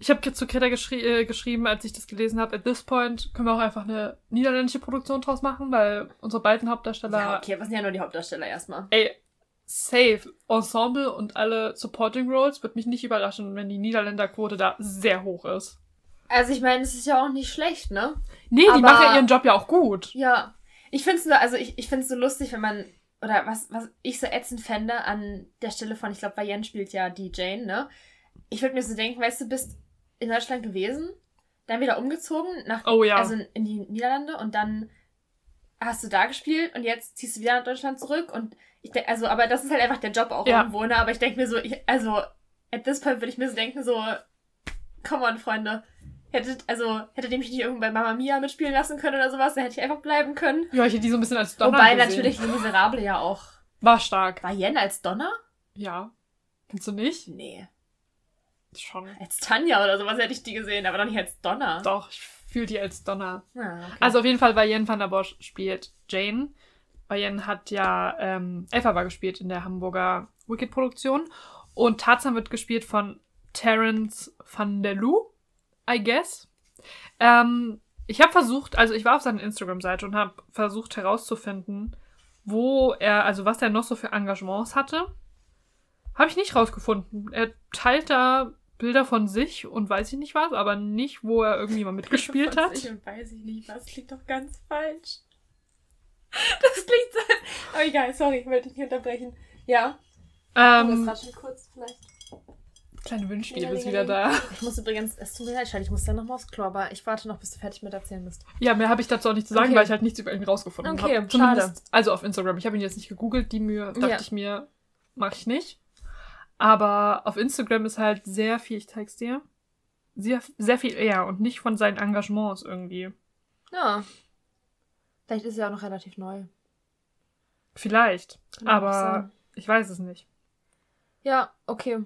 Ich habe zu Greta geschri äh, geschrieben, als ich das gelesen habe, at this point können wir auch einfach eine niederländische Produktion draus machen, weil unsere beiden Hauptdarsteller, Ja, okay, aber sind ja nur die Hauptdarsteller erstmal. ey, safe, Ensemble und alle Supporting Roles, wird mich nicht überraschen, wenn die Niederländerquote da sehr hoch ist. Also ich meine, es ist ja auch nicht schlecht, ne? Nee, die Aber- machen ja ihren Job ja auch gut. Ja. Ich finde es nur, also ich, ich finde es so lustig, wenn man, oder was, was ich so ätzend fände an der Stelle von, ich glaube, Bayern spielt ja die Jane, ne? Ich würde mir so denken, weißt du, bist in Deutschland gewesen, dann wieder umgezogen nach, Oh ja. also in die Niederlande und dann hast du da gespielt und jetzt ziehst du wieder nach Deutschland zurück und ich denke, also, aber das ist halt einfach der Job auch Ja. irgendwo, ne? Aber ich denke mir so, ich, also, at this point würde ich mir so denken, so, come on, Freunde. Hättet, also, hättet ihr mich nicht irgendwo bei Mama Mia mitspielen lassen können oder sowas, dann hätte ich einfach bleiben können. Ja, ich hätte die so ein bisschen als Donner Wobei gesehen. natürlich Le Miserable ja auch. War stark. War Yen als Donner? Ja. Findest du nicht? Nee. Schon. Als Tanja oder sowas hätte ich die gesehen, aber doch nicht als Donner. Doch, ich fühle die als Donner. Ah, okay. Also auf jeden Fall, Yen van der Bosch spielt Jane. Yen hat ja ähm, Elphaba gespielt in der Hamburger Wicked-Produktion. Und Tarzan wird gespielt von Terence van der Loo, I guess. Ähm, ich habe versucht, also ich war auf seiner Instagram-Seite und habe versucht herauszufinden, wo er, also was er noch so für Engagements hatte. Habe ich nicht rausgefunden. Er teilt da Bilder von sich und weiß ich nicht was, aber nicht, wo er irgendwie mal mitgespielt Von hat. sich und weiß ich nicht, was klingt doch ganz falsch. Das klingt so. Aber egal, sorry, ich wollte dich nicht unterbrechen. Ja. Ähm, das rascheln kurz vielleicht. kleine Wünschspiel ist wieder da. Ich muss übrigens, es tut mir leid, ich muss dann nochmal aufs Klo, aber ich warte noch, bis du fertig mit erzählen bist. Ja, mehr habe ich dazu auch nicht zu sagen, Okay. weil ich halt nichts über ihn rausgefunden Okay, habe. schade. Also auf Instagram. Ich habe ihn jetzt nicht gegoogelt, die Mühe dachte Ja. ich mir, mache ich nicht. Aber auf Instagram ist halt sehr viel, ich zeig's dir, sehr, sehr viel eher und nicht von seinen Engagements irgendwie. Ja. Vielleicht ist er auch noch relativ neu. Vielleicht. Kann aber ich weiß es nicht. Ja, okay.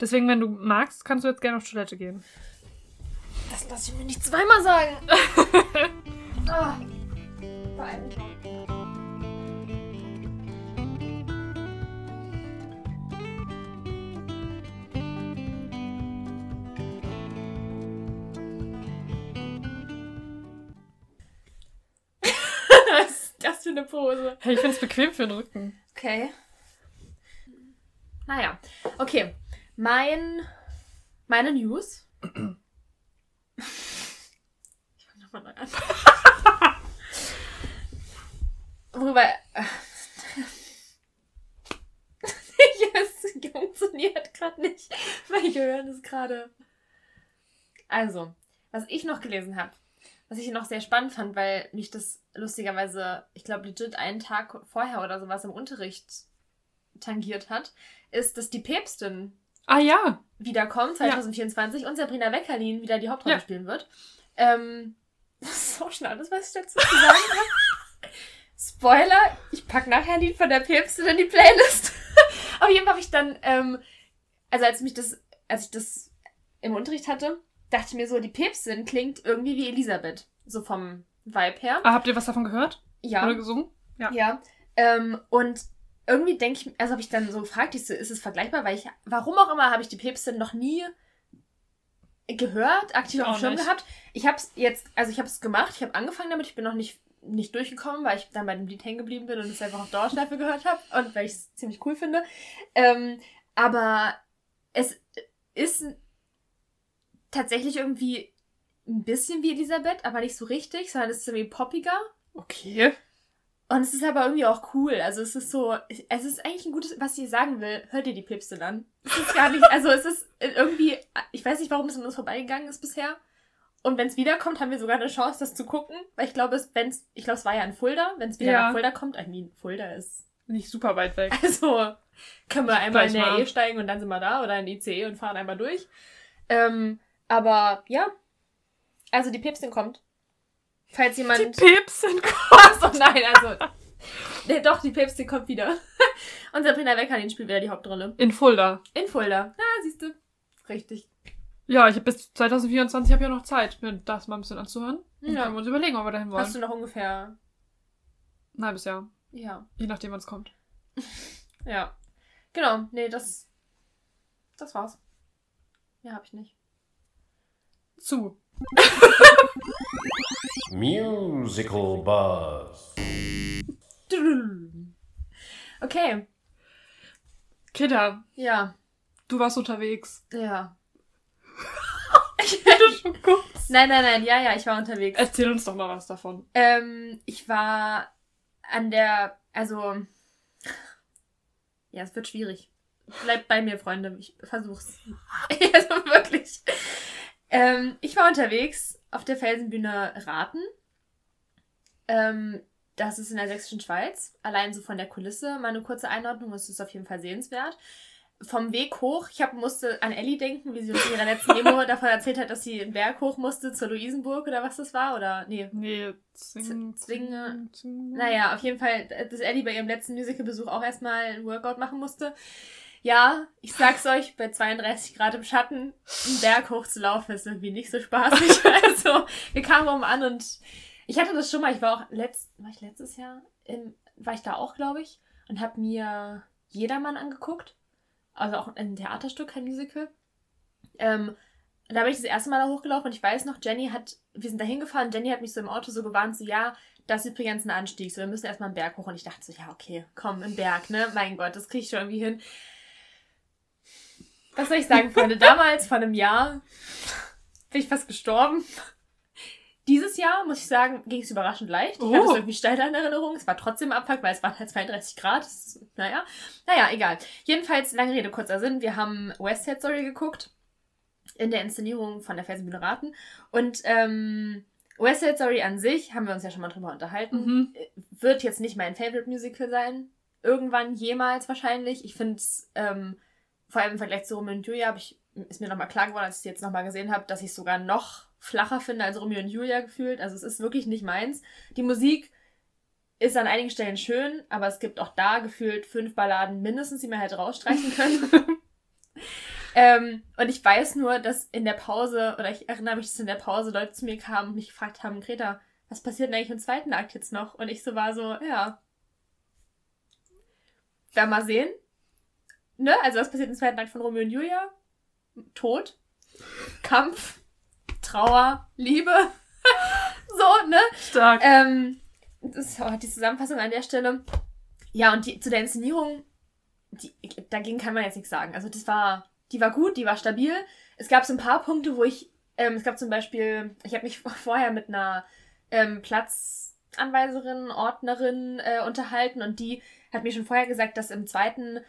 Deswegen, wenn du magst, kannst du jetzt gerne auf Toilette gehen. Das lasse ich mir nicht zweimal sagen. ah. Beeil mich das für eine Pose? Hey, ich find's bequem für den Rücken. Okay. Naja, okay. Mein. Meine News. ich fange nochmal neu an. Worüber. funktioniert gerade nicht. Mein Gehirn ist gerade. Also, was ich noch gelesen habe, was ich noch sehr spannend fand, weil mich das lustigerweise, ich glaube, legit einen Tag vorher oder sowas im Unterricht tangiert hat, ist, dass die Päpstin Ah ja. wiederkommt, 2024, und Sabrina Weckerlin wieder die Hauptrolle Ja. spielen wird. Ähm, das ist so schon alles, was ich dazu zu sagen habe. Spoiler, ich pack nachher ein Lied von der Päpstin in die Playlist. Auf jeden Fall habe ich dann, ähm, also als mich das, als ich das im Unterricht hatte, dachte ich mir so, die Päpstin klingt irgendwie wie Elisabeth. So vom Vibe her. Ah, habt ihr was davon gehört? Ja. Oder gesungen? Ja. Ja. Ähm, und irgendwie denke ich, also habe ich dann so gefragt, ich so, ist es vergleichbar? Weil ich, warum auch immer, habe ich die Päpstin noch nie gehört, aktiv auf dem Schirm nicht. gehabt. Ich habe es jetzt, also ich habe es gemacht, ich habe angefangen damit, ich bin noch nicht, nicht durchgekommen, weil ich dann bei dem Lied hängen geblieben bin und es einfach auf Dauerschleife gehört habe und weil ich es ziemlich cool finde. Ähm, aber es ist tatsächlich irgendwie ein bisschen wie Elisabeth, aber nicht so richtig, sondern es ist irgendwie poppiger. Okay. Und es ist aber irgendwie auch cool. Also es ist so, es ist eigentlich ein gutes, was ich sagen will. Hört ihr die Päpstin an? Es ist gar nicht, also es ist irgendwie, ich weiß nicht, warum es an uns vorbeigegangen ist bisher. Und wenn es wiederkommt, haben wir sogar eine Chance, das zu gucken. Weil ich glaube, es, wenn's, ich glaube, es war ja in Fulda. Wenn es wieder Ja. nach Fulda kommt, I mean, Fulda ist, Nicht super weit weg. also können wir einmal in der mal. E steigen und dann sind wir da oder in die ICE und fahren einmal durch. Ähm, aber ja, also die Päpstin kommt. Falls jemand... Die Päpstin Achso, nein, also. Nee, doch, die Päpstin kommt wieder. Und Sabrina Weckerlin spielt wieder die Hauptrolle. in Fulda. In Fulda. Na, siehst du. Richtig. Ja, ich habe bis 2024 hab ja noch Zeit, mir das mal ein bisschen anzuhören. Dann Ja. können wir uns überlegen, ob wir dahin wollen. Hast du noch ungefähr. Ein halbes Jahr. Ja. Je nachdem, wann es kommt. Ja. Genau. Nee, das. Das war's. Ja, hab ich nicht. Zu. Musical Buzz. Okay. Greta, Ja. du warst unterwegs. Ja. Du schon guckst. Nein, nein, nein. Ja, ja, ich war unterwegs. Erzähl uns doch mal was davon. Ähm, ich war an der, also, ja, es wird schwierig. Bleibt bei mir, Freunde. Ich versuch's. also wirklich. Ähm, ich war unterwegs auf der Felsenbühne Raten. Ähm, das ist in der sächsischen Schweiz. Allein so von der Kulisse. Mal eine kurze Einordnung. Es ist auf jeden Fall sehenswert. Vom Weg hoch, ich hab, musste an Ellie denken, wie sie uns in ihrer letzten Demo davon erzählt hat, dass sie den Berg hoch musste zur Luisenburg oder was das war. Oder, nee, Nee, Zwing, Zwinge- Zwinge. naja, auf jeden Fall, dass Ellie bei ihrem letzten Musicalbesuch auch erstmal ein Workout machen musste. Ja, ich sag's euch, bei 32 Grad im Schatten einen Berg hochzulaufen ist irgendwie nicht so spaßig. Also, wir kamen oben an und ich hatte das schon mal, ich war auch letzt, war ich letztes Jahr, im, war ich da auch, glaube ich, und habe mir Jedermann angeguckt. Also auch ein Theaterstück, kein Musical. Ähm, da bin ich das erste Mal da hochgelaufen und ich weiß noch, Jenny hat, wir sind da hingefahren, Jenny hat mich so im Auto so gewarnt, so ja, das ist übrigens ein Anstieg, so wir müssen erstmal einen Berg hoch und ich dachte so, ja, okay, komm, im Berg, ne, mein Gott, das krieg ich schon irgendwie hin. Was soll ich sagen, Freunde, damals, vor einem Jahr, bin ich fast gestorben. Dieses Jahr, muss ich sagen, ging es überraschend leicht. Ich hatte es Oh. irgendwie steiler in Erinnerung. Es war trotzdem Abfuck, weil es waren halt 32 Grad. Ist, naja, naja, egal. Jedenfalls, lange Rede, kurzer Sinn. Wir haben West Side Story geguckt. In der Inszenierung von der Felsenbühne Raten. Und ähm, West Side Story an sich, haben wir uns ja schon mal drüber unterhalten, Mhm. wird jetzt nicht mein Favorite Musical sein. Irgendwann jemals wahrscheinlich. Ich finde es, ähm, vor allem im Vergleich zu Romeo und Julia, ich, ist mir nochmal klar geworden, als ich es jetzt nochmal gesehen habe, dass ich es sogar noch flacher finde als Romeo und Julia gefühlt. Also es ist wirklich nicht meins. Die Musik ist an einigen Stellen schön, aber es gibt auch da gefühlt fünf Balladen mindestens, die man hätte rausstreichen können. ähm, und ich weiß nur, dass in der Pause, oder ich erinnere mich, dass in der Pause Leute zu mir kamen und mich gefragt haben, Greta, was passiert denn eigentlich im zweiten Akt jetzt noch? Und ich so war so, ja. Werden wir mal sehen. Ne? Also was passiert im zweiten Akt von Romeo und Julia? Tod, Kampf, Trauer, Liebe. so, ne? Stark. Ähm, das ist auch die Zusammenfassung an der Stelle. Ja, und die, zu der Inszenierung, die, dagegen kann man jetzt nichts sagen. Also das war, die war gut, die war stabil. Es gab so ein paar Punkte, wo ich, ähm, es gab zum Beispiel, ich habe mich vorher mit einer ähm, Platzanweiserin, Ordnerin äh, unterhalten und die hat mir schon vorher gesagt, dass im zweiten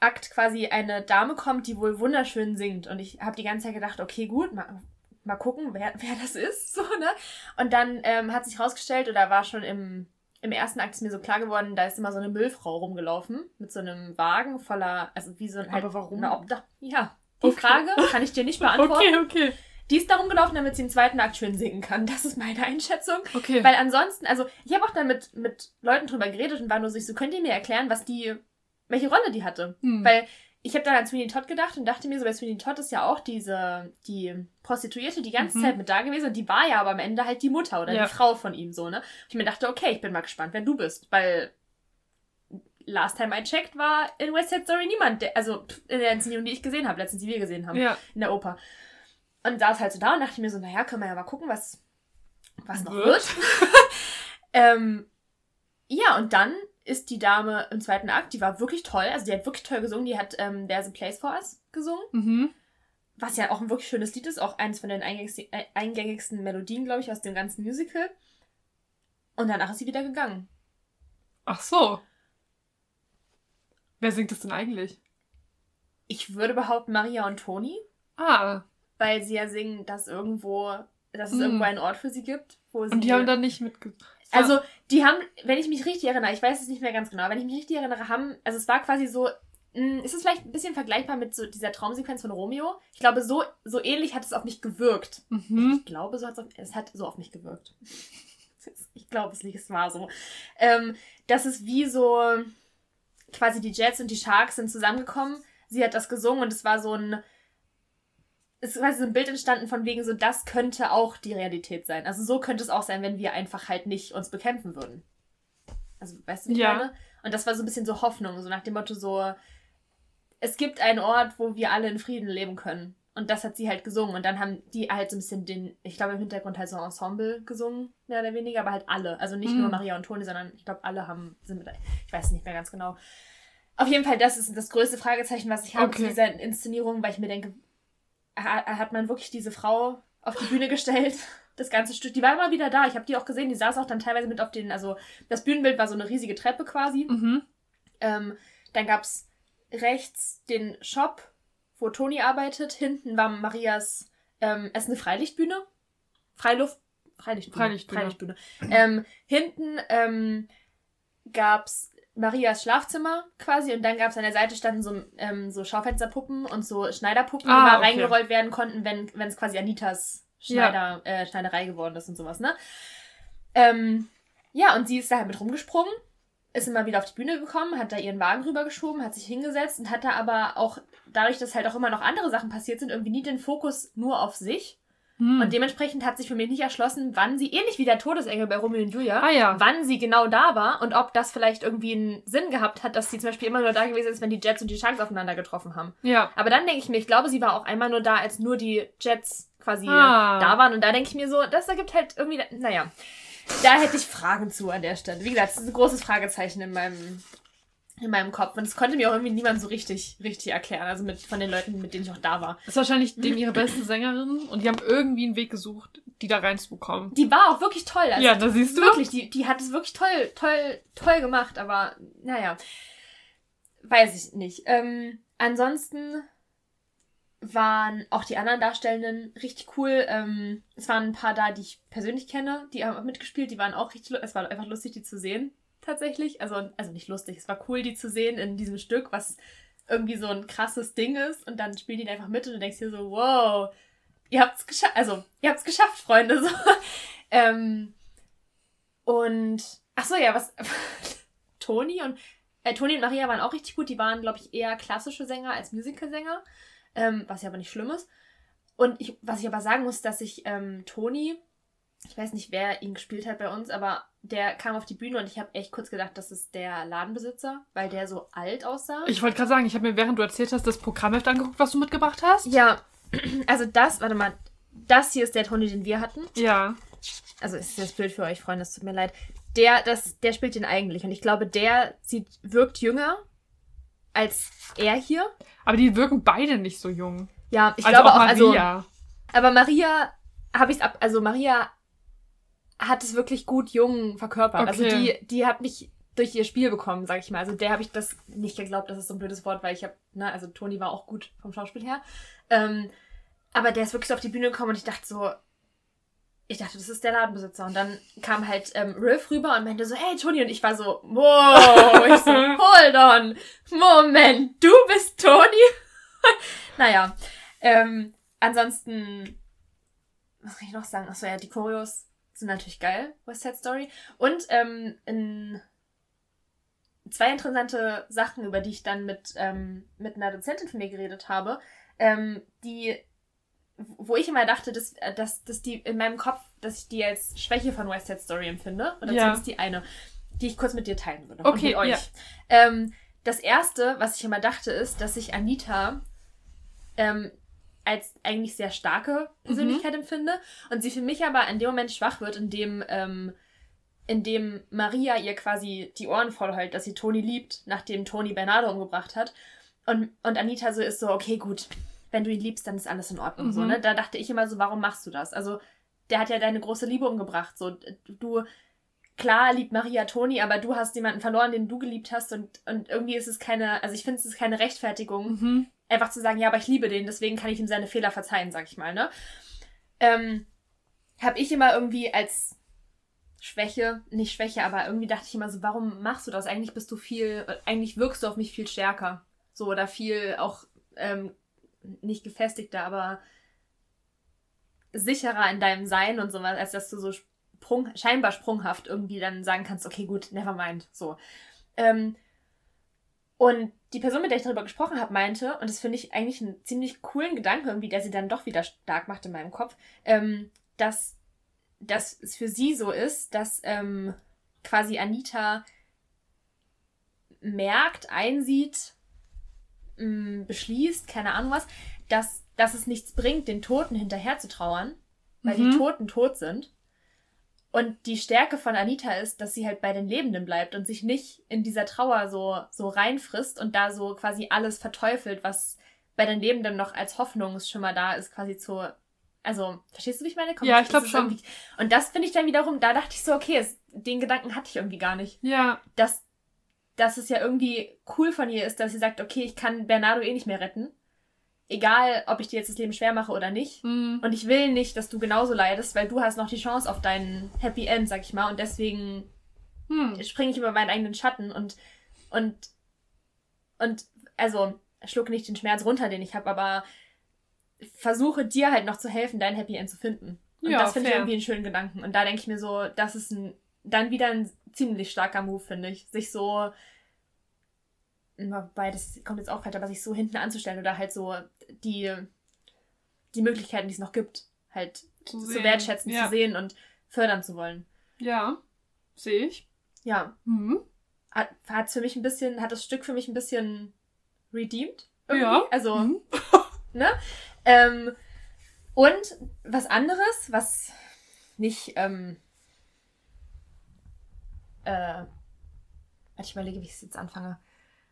Akt quasi eine Dame kommt, die wohl wunderschön singt. Und ich habe die ganze Zeit gedacht, okay, gut, mal, mal gucken, wer, wer das ist. So, ne? Und dann ähm, hat sich rausgestellt, oder war schon im, im ersten Akt ist mir so klar geworden, da ist immer so eine Müllfrau rumgelaufen mit so einem Wagen voller, also wie so ein Aber warum? Obdach ja, die Okay. Frage kann ich dir nicht beantworten. Okay, okay. Die ist darum gelaufen, damit sie im zweiten Akt schön singen kann. Das ist meine Einschätzung. Okay. Weil ansonsten, also ich habe auch dann mit, mit Leuten drüber geredet und war nur so, ich so, könnt ihr mir erklären, was die, welche Rolle die hatte? Hm. Weil ich habe dann an Sweeney Todd gedacht und dachte mir so, bei Sweeney Todd ist ja auch diese, die Prostituierte die ganze Mhm. Zeit mit da gewesen und die war ja aber am Ende halt die Mutter oder Ja. die Frau von ihm so, ne? Und ich mir dachte, okay, ich bin mal gespannt, wer du bist, weil last time I checked war in West Side Story niemand, der, also in der Inszenierung, die ich gesehen habe, letztens, die wir gesehen haben ja. in der Oper. Und saß halt so da und dachte mir so, naja, können wir ja mal gucken, was, was noch Wird. wird. ähm, ja, und dann ist die Dame im zweiten Akt, die war wirklich toll, also die hat wirklich toll gesungen, die hat ähm, There's a Place for Us gesungen, Mhm. was ja auch ein wirklich schönes Lied ist, auch eines von den eingängigsten, äh, eingängigsten Melodien, glaube ich, aus dem ganzen Musical. Und danach ist sie wieder gegangen. Ach so. Wer singt es denn eigentlich? Ich würde behaupten, Maria und Toni, Ah, weil sie ja singen, dass irgendwo, dass es Mm. irgendwo einen Ort für sie gibt, wo sie. und die haben dann nicht mitge... Also, die haben, wenn ich mich richtig erinnere, ich weiß es nicht mehr ganz genau, wenn ich mich richtig erinnere, haben, also es war quasi so, mh, ist es vielleicht ein bisschen vergleichbar mit so dieser Traumsequenz von Romeo? Ich glaube, so, so ähnlich hat es auf mich gewirkt. Mhm. Ich glaube, so hat's auf, es hat so auf mich gewirkt. Ich glaube, es, es war so. Ähm, das ist wie so, quasi die Jets und die Sharks sind zusammengekommen. Sie hat das gesungen und es war so ein, es ist quasi so ein Bild entstanden von wegen so, das könnte auch die Realität sein. Also so könnte es auch sein, wenn wir einfach halt nicht uns bekämpfen würden. Also, weißt du, wie ich Ja. meine? Und das war so ein bisschen so Hoffnung, so nach dem Motto so, es gibt einen Ort, wo wir alle in Frieden leben können. Und das hat sie halt gesungen. Und dann haben die halt so ein bisschen den, ich glaube im Hintergrund halt so ein Ensemble gesungen, mehr oder weniger, aber halt alle. Also nicht Mhm. nur Maria und Toni, sondern ich glaube alle haben, sind mit, ich weiß nicht mehr ganz genau. Auf jeden Fall, das ist das größte Fragezeichen, was ich habe zu Okay. dieser Inszenierung, weil ich mir denke, hat man wirklich diese Frau auf die Bühne gestellt? Das ganze Stück, die war immer wieder da. Ich habe die auch gesehen, die saß auch dann teilweise mit auf den, also das Bühnenbild war so eine riesige Treppe quasi. Mhm. Ähm, dann gab es rechts den Shop, wo Toni arbeitet. Hinten war Marias, ähm, es ist eine Freilichtbühne. Freiluft, Freilichtbühne. Freilichtbühne. Freilichtbühne. Ähm, hinten ähm, gab es Marias Schlafzimmer quasi und dann gab es an der Seite standen so, ähm, so Schaufensterpuppen und so Schneiderpuppen, Ah, die mal okay. reingerollt werden konnten, wenn es quasi Anitas Schneider, äh, Schneiderei geworden ist und sowas, ne? Ähm, ja, und sie ist da halt mit rumgesprungen, ist immer wieder auf die Bühne gekommen, hat da ihren Wagen rübergeschoben, hat sich hingesetzt und hat da aber auch, dadurch, dass halt auch immer noch andere Sachen passiert sind, irgendwie nie den Fokus nur auf sich. Hm. Und dementsprechend hat sich für mich nicht erschlossen, wann sie, ähnlich wie der Todesengel bei Romeo und Julia, Ah ja. wann sie genau da war und ob das vielleicht irgendwie einen Sinn gehabt hat, dass sie zum Beispiel immer nur da gewesen ist, wenn die Jets und die Sharks aufeinander getroffen haben. Ja. Aber dann denke ich mir, ich glaube, sie war auch einmal nur da, als nur die Jets quasi Ah. da waren. Und da denke ich mir so, das ergibt halt irgendwie, naja, da hätte ich Fragen zu an der Stelle. Wie gesagt, das ist ein großes Fragezeichen in meinem, in meinem Kopf. Und das konnte mir auch irgendwie niemand so richtig, richtig erklären. Also mit, von den Leuten, mit denen ich auch da war. Das ist wahrscheinlich denen ihre beste Sängerin und die haben irgendwie einen Weg gesucht, die da reinzubekommen. Die war auch wirklich toll. Also ja, da siehst du. Wirklich, die, die hat es wirklich toll, toll, toll gemacht, aber naja, weiß ich nicht. Ähm, ansonsten waren auch die anderen Darstellenden richtig cool. Ähm, es waren ein paar da, die ich persönlich kenne, die haben auch mitgespielt, die waren auch richtig, es war einfach lustig, die zu sehen, tatsächlich. Also, also nicht lustig, es war cool, die zu sehen in diesem Stück, was irgendwie so ein krasses Ding ist und dann spielen die einfach mit und du denkst dir so, wow, ihr habt's geschafft, also, ihr habt's geschafft, Freunde, so. ähm, und, ach so, ja, was, Toni und, äh, Toni und Maria waren auch richtig gut, die waren, glaube ich, eher klassische Sänger als Musicalsänger, ähm, was ja aber nicht schlimm ist. Und ich, was ich aber sagen muss, dass ich ähm, Toni, ich weiß nicht, wer ihn gespielt hat bei uns, aber der kam auf die Bühne und ich habe echt kurz gedacht, das ist der Ladenbesitzer, weil der so alt aussah. Ich wollte gerade sagen, ich habe mir, während du erzählt hast, das Programmheft angeguckt, was du mitgebracht hast. ja, also das, warte mal, das hier ist der Toni, den wir hatten. Ja. Also ist das Bild für euch, Freunde, es tut mir leid. Der, das, der spielt den eigentlich und ich glaube, der sieht, wirkt jünger als er hier. Aber die wirken beide nicht so jung. Ja, ich also glaube auch auch, also Maria. Aber Maria habe ich ab, also Maria hat es wirklich gut jung verkörpert. Also Okay. die, die hat mich durch ihr Spiel bekommen, sag ich mal. Also der habe ich das nicht geglaubt, das ist so ein blödes Wort, weil ich habe, ne, also Toni war auch gut vom Schauspiel her. Ähm, aber der ist wirklich so auf die Bühne gekommen und ich dachte so, ich dachte, das ist der Ladenbesitzer. Und dann kam halt ähm, Riff rüber und meinte so, hey Toni. Und ich war so, wow. ich so, hold on. Moment, du bist Toni? naja. Ähm, ansonsten, was kann ich noch sagen? Achso, ja, die Choreos sind natürlich geil, West Side Story. Und ähm, in zwei interessante Sachen, über die ich dann mit, ähm, mit einer Dozentin von mir geredet habe, ähm, die, wo ich immer dachte, dass, äh, dass, dass die in meinem Kopf, dass ich die als Schwäche von West Side Story empfinde. Oder Ja. zumindest die eine, die ich kurz mit dir teilen würde. Okay, euch. ja. Ähm, das erste, was ich immer dachte, ist, dass ich Anita ähm, als eigentlich sehr starke Persönlichkeit empfinde und sie für mich aber in dem Moment schwach wird, in dem, ähm, in dem Maria ihr quasi die Ohren voll heult, dass sie Toni liebt, nachdem Toni Bernardo umgebracht hat. Und, und Anita so ist so, okay, gut, wenn du ihn liebst, dann ist alles in Ordnung. So, Mhm. ne? Da dachte ich immer so, warum machst du das? Also, der hat ja deine große Liebe umgebracht. So, du, klar liebt Maria Toni, aber du hast jemanden verloren, den du geliebt hast und, und irgendwie ist es keine, also ich finde es ist keine Rechtfertigung, Mhm. Einfach zu sagen, ja, aber ich liebe den, deswegen kann ich ihm seine Fehler verzeihen, sag ich mal, ne? Ähm, habe ich immer irgendwie als Schwäche, nicht Schwäche, aber irgendwie dachte ich immer so, warum machst du das? Eigentlich bist du viel, eigentlich wirkst du auf mich viel stärker. So, oder viel auch, ähm, nicht gefestigter, aber sicherer in deinem Sein und sowas, als dass du so sprung, scheinbar sprunghaft irgendwie dann sagen kannst, okay, gut, never mind. So. Ähm, und die Person, mit der ich darüber gesprochen habe, meinte, und das finde ich eigentlich einen ziemlich coolen Gedanken irgendwie, der sie dann doch wieder stark macht in meinem Kopf, ähm, dass, dass es für sie so ist, dass ähm, quasi Anita merkt, einsieht, mh, beschließt, keine Ahnung was, dass, dass es nichts bringt, den Toten hinterher zu trauern, weil Mhm. die Toten tot sind. Und die Stärke von Anita ist, dass sie halt bei den Lebenden bleibt und sich nicht in dieser Trauer so, so reinfrisst und da so quasi alles verteufelt, was bei den Lebenden noch als Hoffnungsschimmer da ist, quasi zu. Also, verstehst du, wie ich meine? Ja, ich das glaub ist schon. irgendwie- Und das finde ich dann wiederum, da dachte ich so, okay, es, den Gedanken hatte ich irgendwie gar nicht. Ja, Dass, dass es ja irgendwie cool von ihr ist, dass sie sagt, okay, ich kann Bernardo eh nicht mehr retten. Egal, ob ich dir jetzt das Leben schwer mache oder nicht. mhm. Und ich will nicht, dass du genauso leidest, weil du hast noch die Chance auf deinen Happy End, sag ich mal. Und deswegen Hm. springe ich über meinen eigenen Schatten und und und also schlucke nicht den Schmerz runter, den ich habe, aber versuche dir halt noch zu helfen, dein Happy End zu finden. Und Ja, das finde ich irgendwie einen schönen Gedanken. Und da denke ich mir so, das ist ein dann wieder ein ziemlich starker Move, finde ich, sich so wobei das kommt jetzt auch weiter, aber sich so hinten anzustellen oder halt so die die Möglichkeiten, die es noch gibt, halt Zu zu, wertschätzen, Ja. zu sehen und fördern zu wollen. Ja, sehe ich. Ja, Mhm. hat, hat für mich ein bisschen, hat das Stück für mich ein bisschen redeemed. Irgendwie. Ja. Also, Mhm. ne? Ähm, und was anderes, was nicht, ähm, äh, warte, ich überlege, wie ich es jetzt anfange.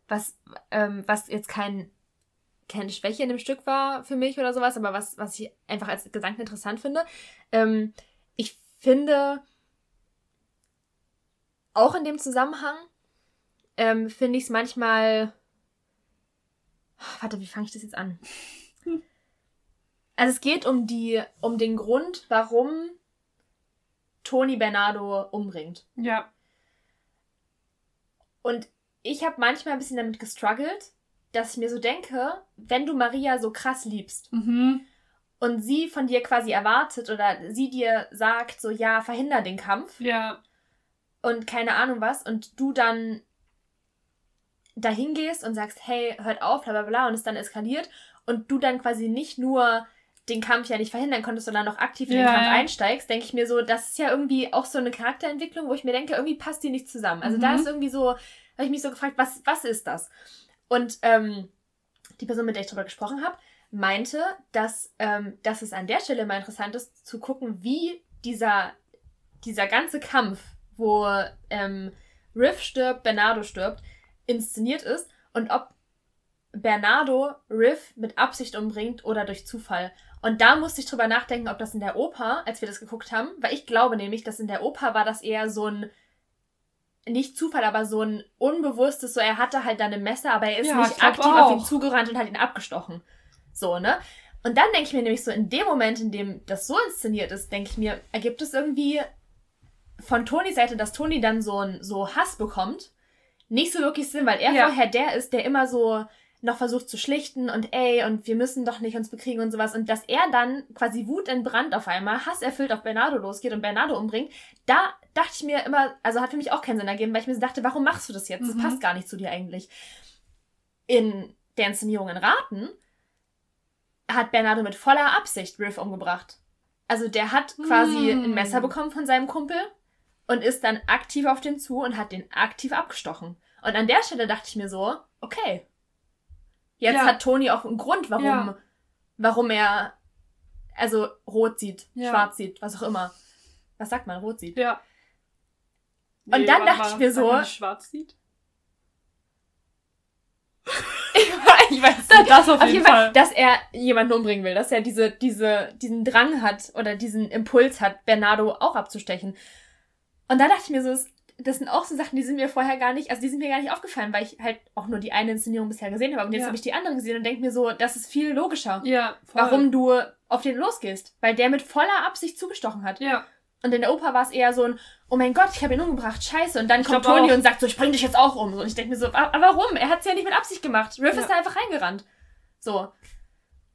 Was, ähm, was jetzt kein, keine Schwäche in dem Stück war für mich oder sowas, aber was, was ich einfach als Gedanken interessant finde. Ähm, ich finde, auch in dem Zusammenhang, ähm, finde ich es manchmal. Warte, wie fange ich das jetzt an? Also es geht um die, um den Grund, warum Toni Bernardo umbringt. Ja. Und ich habe manchmal ein bisschen damit gestruggelt, dass ich mir so denke, wenn du Maria so krass liebst Mhm. und sie von dir quasi erwartet oder sie dir sagt, so ja, verhinder den Kampf Ja. und keine Ahnung was und du dann dahin gehst und sagst, hey, hört auf, bla bla bla und es dann eskaliert und du dann quasi nicht nur den Kampf ja nicht verhindern konntest, sondern noch aktiv in Ja, den Kampf ja. einsteigst, denke ich mir so, das ist ja irgendwie auch so eine Charakterentwicklung, wo ich mir denke, irgendwie passt die nicht zusammen. Also da Mhm. ist irgendwie so, habe ich mich so gefragt, was, was ist das? Und ähm, die Person, mit der ich drüber gesprochen habe, meinte, dass, ähm, dass es an der Stelle mal interessant ist, zu gucken, wie dieser, dieser ganze Kampf, wo ähm, Riff stirbt, Bernardo stirbt, inszeniert ist und ob Bernardo Riff mit Absicht umbringt oder durch Zufall. Und da musste ich drüber nachdenken, ob das in der Oper, als wir das geguckt haben, weil ich glaube nämlich, dass in der Oper war das eher so ein nicht Zufall, aber so ein unbewusstes, so er hatte halt dann ein Messer, aber er ist Ja, nicht aktiv auf ihn auch. zugerannt und hat ihn abgestochen. So, ne? Und dann denke ich mir nämlich so, in dem Moment, in dem das so inszeniert ist, denke ich mir, ergibt es irgendwie von Tonys Seite, dass Toni dann so ein so Hass bekommt, nicht so wirklich Sinn, weil er Ja. vorher der ist, der immer so noch versucht zu schlichten und ey, und wir müssen doch nicht uns bekriegen und sowas. Und dass er dann quasi Wut in Brand auf einmal, hasserfüllt auf Bernardo losgeht und Bernardo umbringt, da dachte ich mir immer, also hat für mich auch keinen Sinn ergeben, weil ich mir dachte, warum machst du das jetzt? Das Mhm. passt gar nicht zu dir eigentlich. In der Inszenierung in Raten hat Bernardo mit voller Absicht Riff umgebracht. Also der hat quasi Mm. ein Messer bekommen von seinem Kumpel und ist dann aktiv auf den zu und hat den aktiv abgestochen. Und an der Stelle dachte ich mir so, okay. Jetzt Ja. hat Toni auch einen Grund, warum, Ja. warum er also rot sieht, Ja. schwarz sieht, was auch immer. Was sagt man, rot sieht? Ja. Und dann dachte mal, ich mir so- schwarz sieht. ich weiß Das nicht. auf Auf jeden Fall, Fall. dass er jemanden umbringen will, dass er diese, diese, diesen Drang hat oder diesen Impuls hat, Bernardo auch abzustechen. Und da dachte ich mir so, das- das sind auch so Sachen, die sind mir vorher gar nicht, also die sind mir gar nicht aufgefallen, weil ich halt auch nur die eine Inszenierung bisher gesehen habe. Und jetzt Ja. habe ich die andere gesehen und denke mir so, das ist viel logischer, Ja, voll. warum du auf den losgehst. Weil der mit voller Absicht zugestochen hat. Ja. Und in der Oper war es eher so ein, oh mein Gott, ich habe ihn umgebracht, scheiße. Und dann Ich kommt auch. und sagt so, ich bring dich jetzt auch um. Und ich denke mir so, "Ah, aber warum? Er hat es ja nicht mit Absicht gemacht. Riff Ja. ist da einfach reingerannt. So.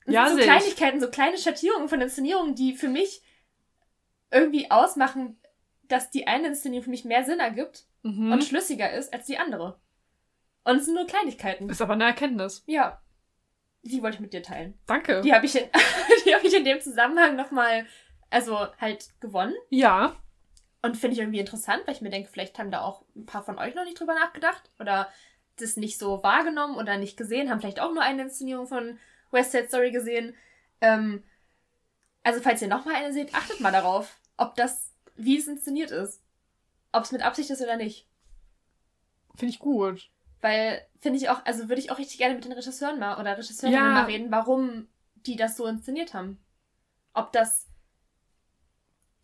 Das Ja, so ich. Kleinigkeiten, so kleine Schattierungen von Inszenierungen, die für mich irgendwie ausmachen, dass die eine Inszenierung für mich mehr Sinn ergibt Mhm. und schlüssiger ist als die andere. Und es sind nur Kleinigkeiten. ist aber eine Erkenntnis. Ja. Die wollte ich mit dir teilen. Danke. Die habe ich, in, die hab ich in dem Zusammenhang nochmal, also halt gewonnen. Ja. Und finde ich irgendwie interessant, weil ich mir denke, vielleicht haben da auch ein paar von euch noch nicht drüber nachgedacht oder das nicht so wahrgenommen oder nicht gesehen, haben vielleicht auch nur eine Inszenierung von West Side Story gesehen. Ähm, also falls ihr nochmal eine seht, achtet mal darauf, ob das, wie es inszeniert ist. Ob es mit Absicht ist oder nicht. Finde ich gut. Weil, finde ich auch, also würde ich auch richtig gerne mit den Regisseuren mal oder Regisseurinnen Ja. mal reden, warum die das so inszeniert haben. Ob das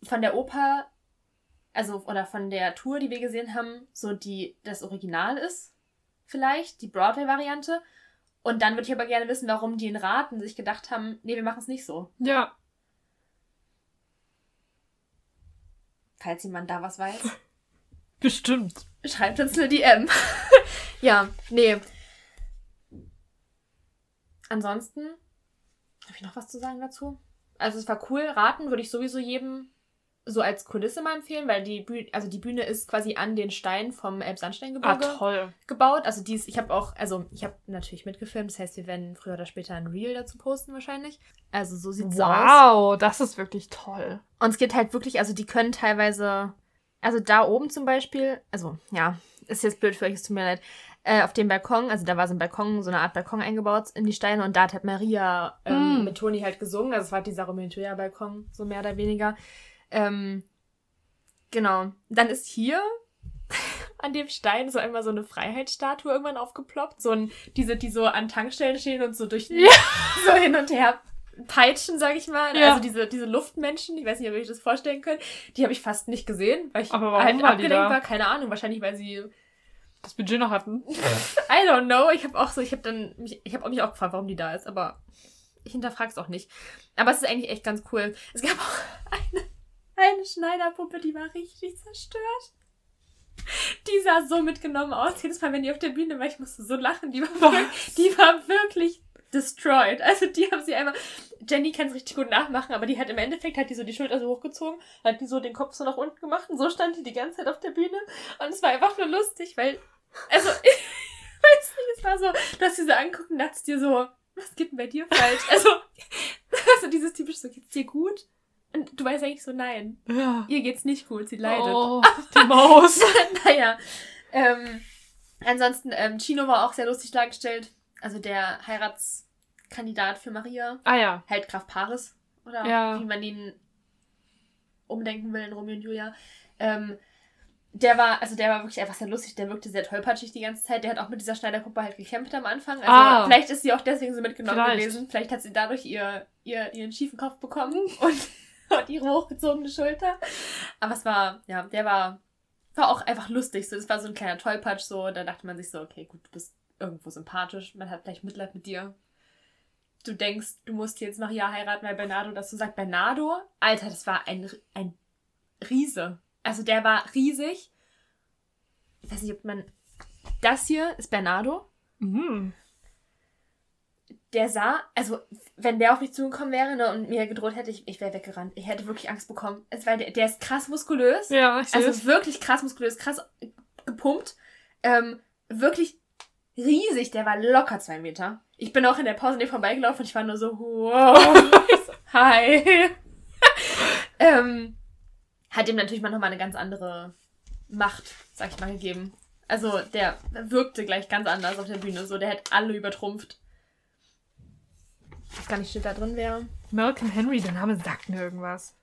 von der Oper, also oder von der Tour, die wir gesehen haben, so die das Original ist, vielleicht, die Broadway-Variante. Und dann würde ich aber gerne wissen, warum die in Raten sich gedacht haben, nee, wir machen es nicht so. Ja. Falls jemand da was weiß. Bestimmt. Schreibt uns eine DM. ja, nee. Ansonsten, habe ich noch was zu sagen dazu? Also es war cool. Raten würde ich sowieso jedem so als Kulisse mal empfehlen, weil die Bühne, also die Bühne ist quasi an den Stein vom Ah, Elbsandsteingebirge toll. gebaut. Also die ist, ich habe auch, also ich habe natürlich mitgefilmt, das heißt, wir werden früher oder später ein Reel dazu posten wahrscheinlich. Also so sieht's aus. Wow, das ist wirklich toll. Und es geht halt wirklich, also die können teilweise, also da oben zum Beispiel, also ja, ist jetzt blöd für euch, es tut mir leid, äh, auf dem Balkon, also da war so ein Balkon, so eine Art Balkon eingebaut in die Steine und da hat halt Maria ähm, Mm. mit Toni halt gesungen, also es war dieser Romeo und Julia Balkon, so mehr oder weniger. Ähm, genau. Dann ist hier an dem Stein so einmal so eine Freiheitsstatue irgendwann aufgeploppt, so ein, diese, die so an Tankstellen stehen und so durch Ja. so hin und her peitschen, sag ich mal. Ja. Also diese, diese Luftmenschen, ich weiß nicht, ob ihr euch das vorstellen könnt, die habe ich fast nicht gesehen, weil ich halt abgelenkt war. Keine Ahnung, wahrscheinlich, weil sie Das Budget noch hatten. I don't know. Ich habe auch so, ich habe dann, mich, ich habe mich auch gefragt, warum die da ist, aber ich hinterfrage es auch nicht. Aber es ist eigentlich echt ganz cool. Es gab auch eine, eine Schneiderpuppe, die war richtig zerstört. Die sah so mitgenommen aus. Jedes Mal, wenn die auf der Bühne war, ich musste so lachen. Die war, wirklich, die war wirklich destroyed. Also die haben sie einmal. Jenny kann es richtig gut nachmachen, aber die hat im Endeffekt hat die so die Schulter so hochgezogen, hat die so den Kopf so nach unten gemacht und so stand die die ganze Zeit auf der Bühne. Und es war einfach nur lustig, weil, also, ich weiß nicht, es war so, dass sie so angucken und dachtest dir so, was geht denn bei dir falsch? Also, also dieses typische so, geht's dir gut? Und du weißt eigentlich so, nein, Ja. ihr geht's nicht gut, sie leidet. Oh, die Maus. naja. Ähm, ansonsten, ähm, Chino war auch sehr lustig dargestellt. Also der Heiratskandidat für Maria. ah ja. Halt Graf Paris. Oder Ja. wie man ihn umdenken will in Romeo und Julia. Ähm, der war, also der war wirklich einfach sehr lustig, der wirkte sehr tollpatschig die ganze Zeit. Der hat auch mit dieser Schneiderpuppe halt gekämpft am Anfang. Also Ah. vielleicht ist sie auch deswegen so mitgenommen Vielleicht. gewesen. Vielleicht hat sie dadurch ihr, ihr, ihren schiefen Kopf bekommen und, und ihre hochgezogene Schulter. Aber es war, ja, der war war auch einfach lustig. So, das war so ein kleiner Tollpatsch. So, da dachte man sich so, okay, gut, du bist irgendwo sympathisch. Man hat vielleicht Mitleid mit dir. Du denkst, du musst jetzt Maria heiraten, weil Bernardo das so sagt. Bernardo, Alter, das war ein, ein Riese. Also der war riesig. Ich weiß nicht, ob man. Das hier ist Bernardo. Mhm. Der sah, also wenn der auf mich zugekommen wäre ne, und mir gedroht hätte, ich, ich wäre weggerannt. Ich hätte wirklich Angst bekommen. Es war, der, der ist krass muskulös. Ja, ich Also wirklich krass muskulös, krass gepumpt. Ähm, wirklich riesig. Der war locker zwei Meter. Ich bin auch in der Pause nicht vorbeigelaufen und ich war nur so, wow. Hi. ähm, hat ihm natürlich mal nochmal eine ganz andere Macht, sag ich mal, gegeben. Also der wirkte gleich ganz anders auf der Bühne. So, der hätte alle übertrumpft. Ich weiß gar nicht, steht da drin wäre. Malcolm Henry, der Name sagt mir irgendwas.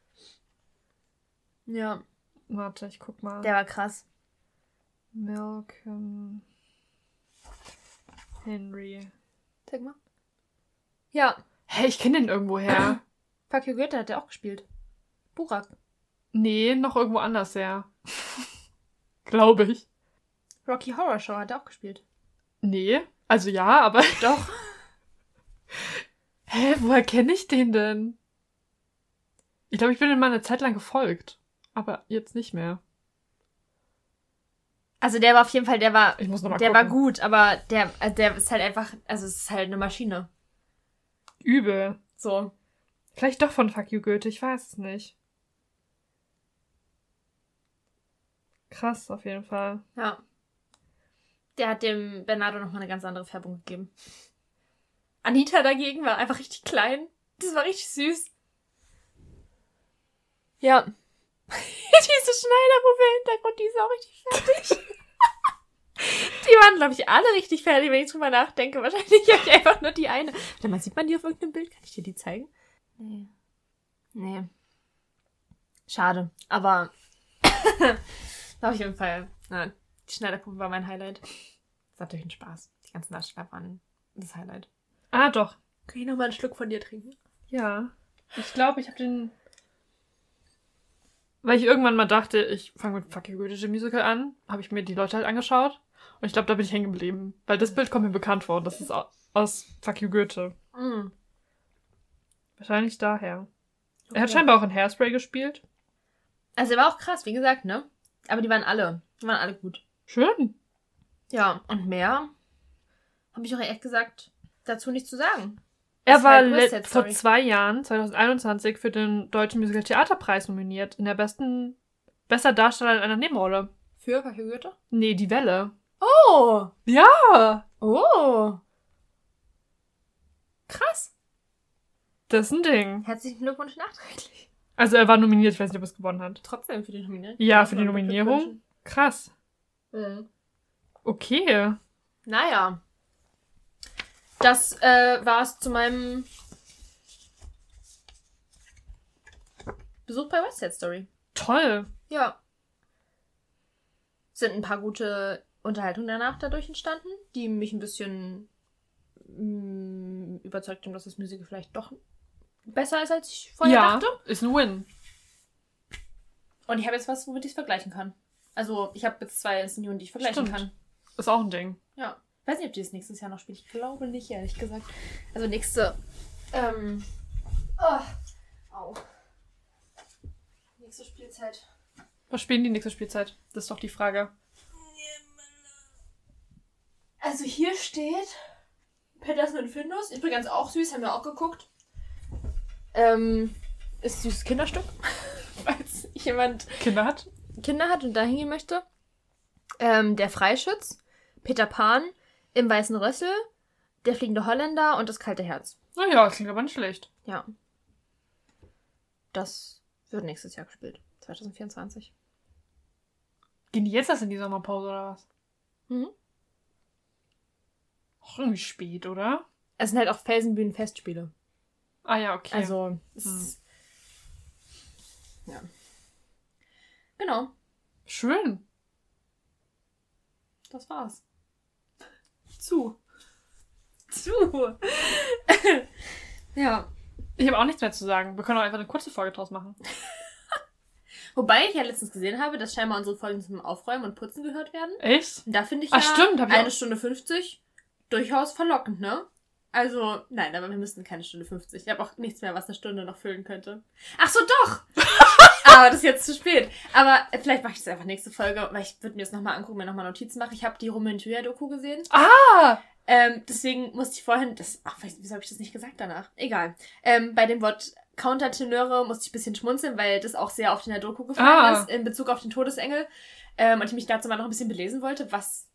Ja, Warte, ich guck mal. der war krass. Malcolm Henry. Zeig mal. Ja, Hä, ich kenne den irgendwo her. Fuck You Goethe hat der auch gespielt. Burak. nee, noch irgendwo anders her. Glaube ich. Rocky Horror Show hat er auch gespielt. Nee, also ja, aber. Doch. Hä, woher kenne ich den denn? Ich glaube, ich bin ihm mal eine Zeit lang gefolgt. Aber jetzt nicht mehr. Also der war auf jeden Fall, der war, der war gucken. gut, aber der, äh, der ist halt einfach, also es ist halt eine Maschine. Übel. So. Vielleicht doch von Fuck You Goethe, ich weiß es nicht. Krass, auf jeden Fall. Ja. Der hat dem Bernardo nochmal eine ganz andere Färbung gegeben. Anita dagegen war einfach richtig klein. Das war richtig süß. Ja. Diese Schneiderpuppe im Hintergrund, die ist auch richtig fertig. die waren, glaube ich, alle richtig fertig, wenn ich drüber nachdenke. Wahrscheinlich habe ich einfach nur die eine. Warte mal, sieht man die auf irgendeinem Bild? Kann ich dir die zeigen? Nee. Nee. Schade. Aber auf jeden Fall. Na, die Schneiderpuppe war mein Highlight. Das war natürlich ein Spaß. Die ganzen Darsteller waren das Highlight. Ah, doch. Kann ich noch mal einen Schluck von dir trinken? Ja. Ich glaube, ich habe den. Weil ich irgendwann mal dachte, ich fange mit Fuck You Goethe Musical an, habe ich mir die Leute halt angeschaut. Und ich glaube, da bin ich hängen geblieben. Weil das Bild kommt mir bekannt vor. Das ist au- aus Fuck You Goethe. Mm. Wahrscheinlich daher. Er hat Okay. scheinbar auch in Hairspray gespielt. Also er war auch krass, wie gesagt, ne? Aber die waren alle. Die waren alle gut. Schön. Ja, und mehr habe ich auch ehrlich gesagt dazu nichts zu sagen. Er war halt vor zwei Jahren, 2021, für den Deutschen Musical Theaterpreis nominiert. In der besten, bester Darsteller in einer Nebenrolle. Für You Goethe? Nee, die Welle. Oh! Ja! Oh! Krass. Das ist ein Ding. Herzlichen Glückwunsch nachträglich. Also er war nominiert, ich weiß nicht, ob er es gewonnen hat. Trotzdem für die Nominierung. Ja, für die Nominierung. Krass. Mhm. Okay. Naja. Das äh, war's zu meinem Besuch bei West Side Story. Toll. Ja. Sind ein paar gute Unterhaltungen danach dadurch entstanden, die mich ein bisschen mm, überzeugt haben, dass das Musical vielleicht doch besser ist, als ich vorher ja, dachte. ist ein Win. Und ich habe jetzt was, womit ich es vergleichen kann. Also, ich habe jetzt zwei Inszenionen, die ich vergleichen Stimmt. kann. Ist auch ein Ding. Ja. Ich weiß nicht, ob die das nächstes Jahr noch spielt. Ich glaube nicht, ehrlich gesagt. Also nächste. Ähm. Oh. Au. Nächste Spielzeit. Was spielen die nächste Spielzeit? Das ist doch die Frage. Also hier steht Peterson und Findus. Übrigens auch süß, haben wir auch geguckt. Ähm. Ist süßes Kinderstück. Falls jemand Kinder hat? Kinder hat und da hingehen möchte. Ähm, der Freischütz, Peter Pan, im Weißen Rössel, der fliegende Holländer und das kalte Herz. Naja, klingt aber nicht schlecht. Ja. Das wird nächstes Jahr gespielt. 2024. Gehen die jetzt erst in die Sommerpause oder was? Mhm. Auch irgendwie spät, oder? Es sind halt auch Felsenbühnen-Festspiele. Ah ja, okay. Also, es Hm. ist- ja. Genau. Schön. Das war's. Zu. Zu. ja. Ich habe auch nichts mehr zu sagen. Wir können auch einfach eine kurze Folge draus machen. Wobei ich ja letztens gesehen habe, dass scheinbar unsere Folgen zum Aufräumen und Putzen gehört werden. Echt? Da finde ich Ach, ja stimmt, hab ich eine auch- Stunde 50 durchaus verlockend, ne? Also, nein, aber wir müssten keine Stunde 50. Ich habe auch nichts mehr, was eine Stunde noch füllen könnte. Ach so, doch! Aber das ist jetzt zu spät. Aber vielleicht mache ich das einfach nächste Folge, weil ich würde mir das nochmal angucken, mir nochmal Notizen machen. Ich habe die Romantuya-Doku gesehen. Ah! Ähm, deswegen musste ich vorhin, das, ach, weiß- wieso habe ich das nicht gesagt danach? Egal. Ähm, bei dem Wort Countertenöre musste ich ein bisschen schmunzeln, weil das auch sehr oft in der Doku gefallen Ah. ist, in Bezug auf den Todesengel. Ähm, und ich mich dazu mal noch ein bisschen belesen wollte, was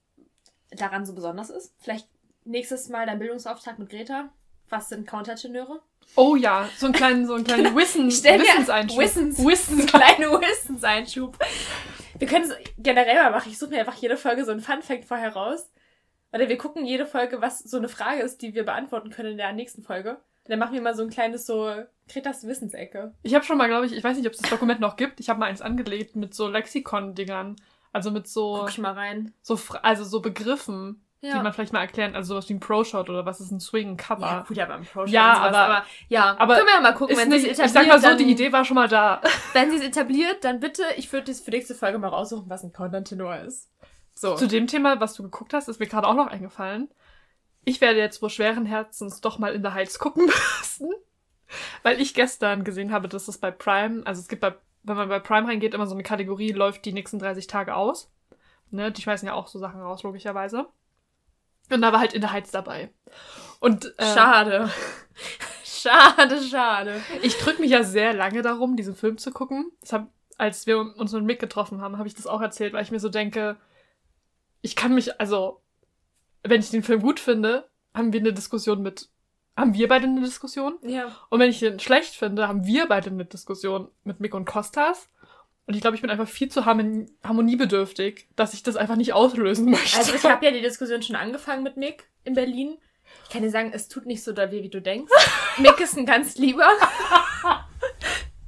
daran so besonders ist. Vielleicht nächstes Mal dein Bildungsauftrag mit Greta. Was sind Countertenöre? Oh ja, so einen kleinen, so einen kleinen Wissen, Stell mir- Wissenseinschub. Wissens, Wissens kleine Wissenseinschub. Wir können es generell mal machen. Ich suche mir einfach jede Folge so einen Fun-Fact vorher raus. Oder wir gucken jede Folge, was so eine Frage ist, die wir beantworten können in der nächsten Folge. Dann machen wir mal so ein kleines so Kretas Wissensecke. Ich habe schon mal, glaube ich, ich weiß nicht, ob es das Dokument noch gibt. Ich habe mal eins angelegt mit so Lexikon-Dingern. Also mit so, Guck ich mal rein. so, also so Begriffen, die man vielleicht mal erklären. Also sowas wie ein Pro-Shot oder was ist ein Swing, ein Cover. ja, gut, aber im Pro Ja, sowas, aber- ja, aber können wir ja mal gucken, wenn sie es ich etabliert. sag mal so, dann, die Idee war schon mal da. Wenn sie es etabliert, dann bitte, ich würde das für nächste Folge mal raussuchen, was ein Countertenor ist. So. Zu dem Thema, was du geguckt hast, ist mir gerade auch noch eingefallen. Ich werde jetzt wohl schweren Herzens doch mal in der Heights gucken müssen. Weil ich gestern gesehen habe, dass es bei Prime, also es gibt bei, wenn man bei Prime reingeht, immer so eine Kategorie, läuft die nächsten 30 Tage aus. Ne, die schmeißen ja auch so Sachen raus, logischerweise. Und da war halt in der Heights dabei. Und äh, Schade. schade, schade. ich drücke mich ja sehr lange darum, diesen Film zu gucken. Hab, als wir uns mit Mick getroffen haben, habe ich das auch erzählt, weil ich mir so denke, ich kann mich, also, wenn ich den Film gut finde, haben wir eine Diskussion mit, haben wir beide eine Diskussion. Ja. Und wenn ich den schlecht finde, haben wir beide eine Diskussion mit Mick und Kostas. Und ich glaube, ich bin einfach viel zu harmon harmoniebedürftig, dass ich das einfach nicht auslösen möchte. Also ich habe ja die Diskussion schon angefangen mit Mick in Berlin. Ich kann dir sagen, es tut nicht so doll weh, wie du denkst. Mick ist ein ganz lieber.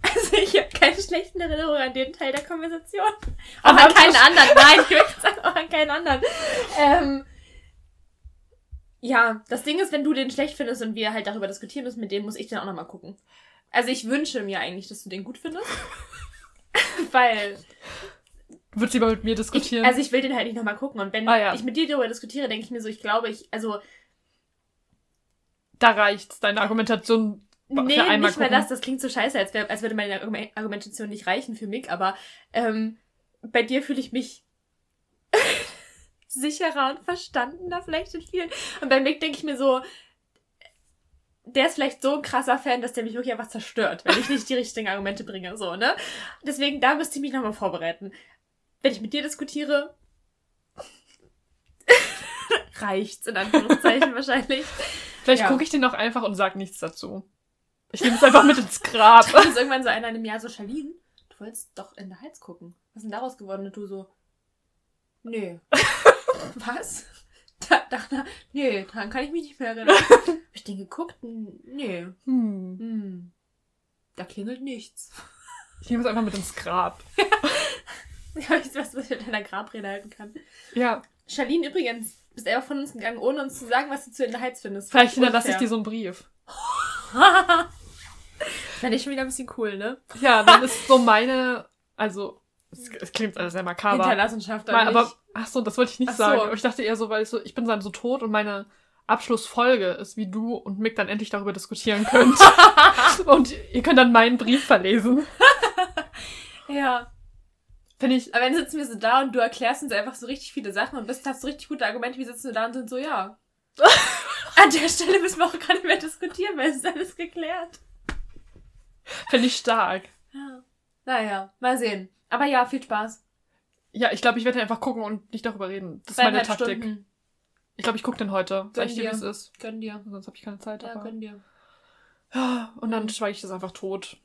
Also ich habe keine schlechten Erinnerungen an den Teil der Konversation. Auch an keinen anderen. Nein, ich möchte sagen, auch an keinen anderen. Ähm, ja, das Ding ist, wenn du den schlecht findest und wir halt darüber diskutieren müssen, mit dem muss ich den auch nochmal gucken. Also ich wünsche mir eigentlich, dass du den gut findest. Weil Würdest du lieber mit mir ich, diskutieren? also ich will den halt nicht nochmal gucken. Und wenn Ah, ja. ich mit dir darüber diskutiere, denke ich mir so, ich glaube, ich, also, da reicht's, deine Argumentation nee, für einmal nicht mal gucken. das, das klingt so scheiße, als, wär, als würde meine Argumen- Argumentation nicht reichen für Mick, aber ähm, bei dir fühle ich mich sicherer und verstandener vielleicht in vielen. Und bei Mick denke ich mir so, der ist vielleicht so ein krasser Fan, dass der mich wirklich einfach zerstört, wenn ich nicht die richtigen Argumente bringe, so, ne? Deswegen, da müsste ich mich nochmal vorbereiten. Wenn ich mit dir diskutiere, reicht's, in Anführungszeichen wahrscheinlich. Vielleicht Ja. gucke ich den auch einfach und sag nichts dazu. Ich nehme es einfach mit ins Grab. Dann ist irgendwann so einer in einem Jahr so, Charlene, du wolltest doch in der Heiz gucken. Was ist denn daraus geworden? Und du so, nö. Was? Da, dachte, nö, daran kann ich mich nicht mehr erinnern. Hab ich den geguckt? Nö. Hm. Hm. Da klingelt nichts. Ich nehme es einfach mit ins Grab. Ich habe nichts, was ich mit deiner Grabrede halten kann. Ja, Charlene übrigens, bist einfach von uns gegangen, ohne uns zu sagen, was du zu in der Heiz findest. vielleicht hinterlasse ich dir so einen Brief. Fände ich schon wieder ein bisschen cool, ne? Ja, dann ist so meine, also, es, klingt alles sehr makaber. Hinterlassenschaft Mal, aber, ach so, das wollte ich nicht so. sagen. Aber ich dachte eher so, weil ich so, ich bin dann so tot und meine Abschlussfolge ist, wie du und Mick dann endlich darüber diskutieren könnt. und ihr könnt dann meinen Brief verlesen. Ja. Finde ich, Aber dann sitzen wir so da und du erklärst uns einfach so richtig viele Sachen und bist, hast so richtig gute Argumente. Wir sitzen so da und sind so, ja. An der Stelle müssen wir auch gar nicht mehr diskutieren, weil es ist alles geklärt. finde ich stark. Ja. Naja, mal sehen. Aber ja, viel Spaß. Ja, ich glaube, ich werde einfach gucken und nicht darüber reden. Das ist meine Taktik. Stunden. Ich glaube, ich gucke den heute. Sag ich dir, wie es ist. Gönn dir. Sonst habe ich keine Zeit. Ja, aber- gönn dir. Ja, und dann Mhm. schweige ich das einfach tot.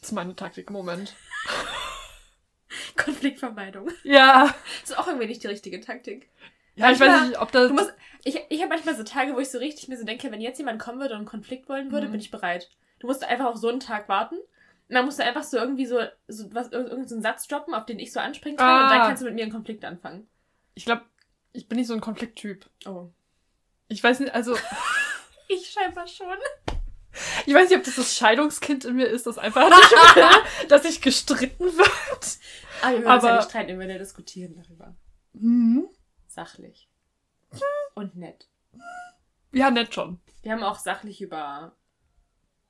Das ist meine Taktik im Moment. Konfliktvermeidung. Ja. Das ist auch irgendwie nicht die richtige Taktik. Ja, ich Manchmal- weiß nicht, ob das. Du musst, ich ich habe manchmal so Tage, wo ich so richtig mir so denke, wenn jetzt jemand kommen würde und einen Konflikt wollen würde, Mhm. bin ich bereit. Du musst einfach auf so einen Tag warten. Und dann musst du einfach so irgendwie so, so was, irg- irgendeinen so einen Satz droppen, auf den ich so anspringen kann. Und dann Ah. kannst du mit mir einen Konflikt anfangen. ich glaube, ich bin nicht so ein Konflikttyp. Oh. Ich weiß nicht, also, Ich scheinbar schon. Ich weiß nicht, ob das das Scheidungskind in mir ist, das einfach nicht will, dass ich gestritten wird. Aber wir würden uns Aber- ja nicht streiten, wir würden ja diskutieren darüber. Mhm. Sachlich. Und nett. Ja, nett schon. Wir haben auch sachlich über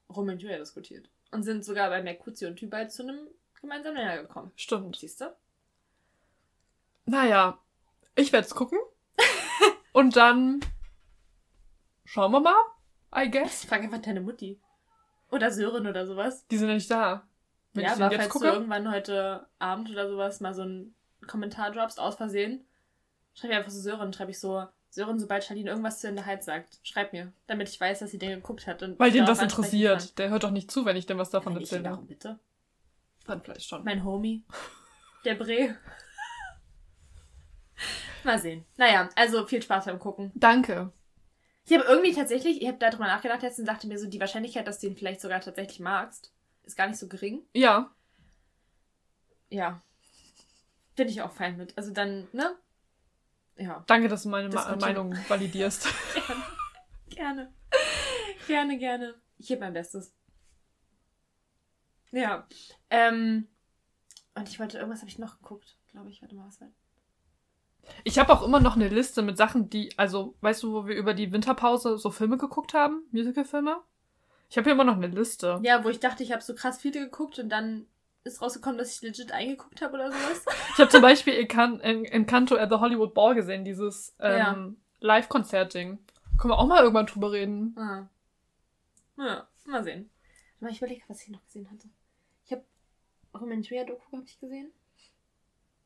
Julia diskutiert. Und sind sogar bei Mercutio und Tybalt zu einem gemeinsamen Nenner gekommen. Stimmt. Siehst du? Naja, ich werde es gucken. Und dann schauen wir mal, I guess. Frag einfach deine Mutti. Oder Sören oder sowas. Die sind ja nicht da. Wenn ja, ich aber jetzt falls gucke. du irgendwann heute Abend oder sowas mal so einen Kommentar droppst, aus Versehen, schreib mir einfach so Sören, schreibe ich so, Sören, sobald Charlene irgendwas zu in der Heid sagt, schreib mir, damit ich weiß, dass sie den geguckt hat. Und Weil den das interessiert. Der hört doch nicht zu, wenn ich dem was Kann. davon Kann erzähle. auch bitte? Dann vielleicht schon. Mein Homie. Der Bre. Mal sehen. Naja, also viel Spaß beim Gucken. Danke. Ich habe irgendwie tatsächlich, ich habe darüber nachgedacht jetzt und dachte mir so, die Wahrscheinlichkeit, dass du ihn vielleicht sogar tatsächlich magst, ist gar nicht so gering. Ja. Ja. Bin ich auch fein mit. Also dann, ne? Ja. Danke, dass du meine Ma. Meinung validierst. Gerne. Gerne, gerne. Ich gebe mein Bestes. Ja. Ähm, und ich wollte, irgendwas habe ich noch geguckt, glaube ich. Warte mal, was war Ich habe auch immer noch eine Liste mit Sachen, die, also, weißt du, wo wir über die Winterpause so Filme geguckt haben? Musicalfilme? Ich habe hier immer noch eine Liste. Ja, wo ich dachte, ich habe so krass viele geguckt und dann ist rausgekommen, dass ich legit eingeguckt habe oder sowas. Ich habe zum Beispiel Encan En- Encanto at the Hollywood Ball gesehen, dieses ähm, Ja. Live-Konzert-Ding. Können wir auch mal irgendwann drüber reden. Ah. Ja, mal sehen. Mal ich überlege, was ich noch gesehen hatte. Ich habe Romantia-Doku habe ich gesehen.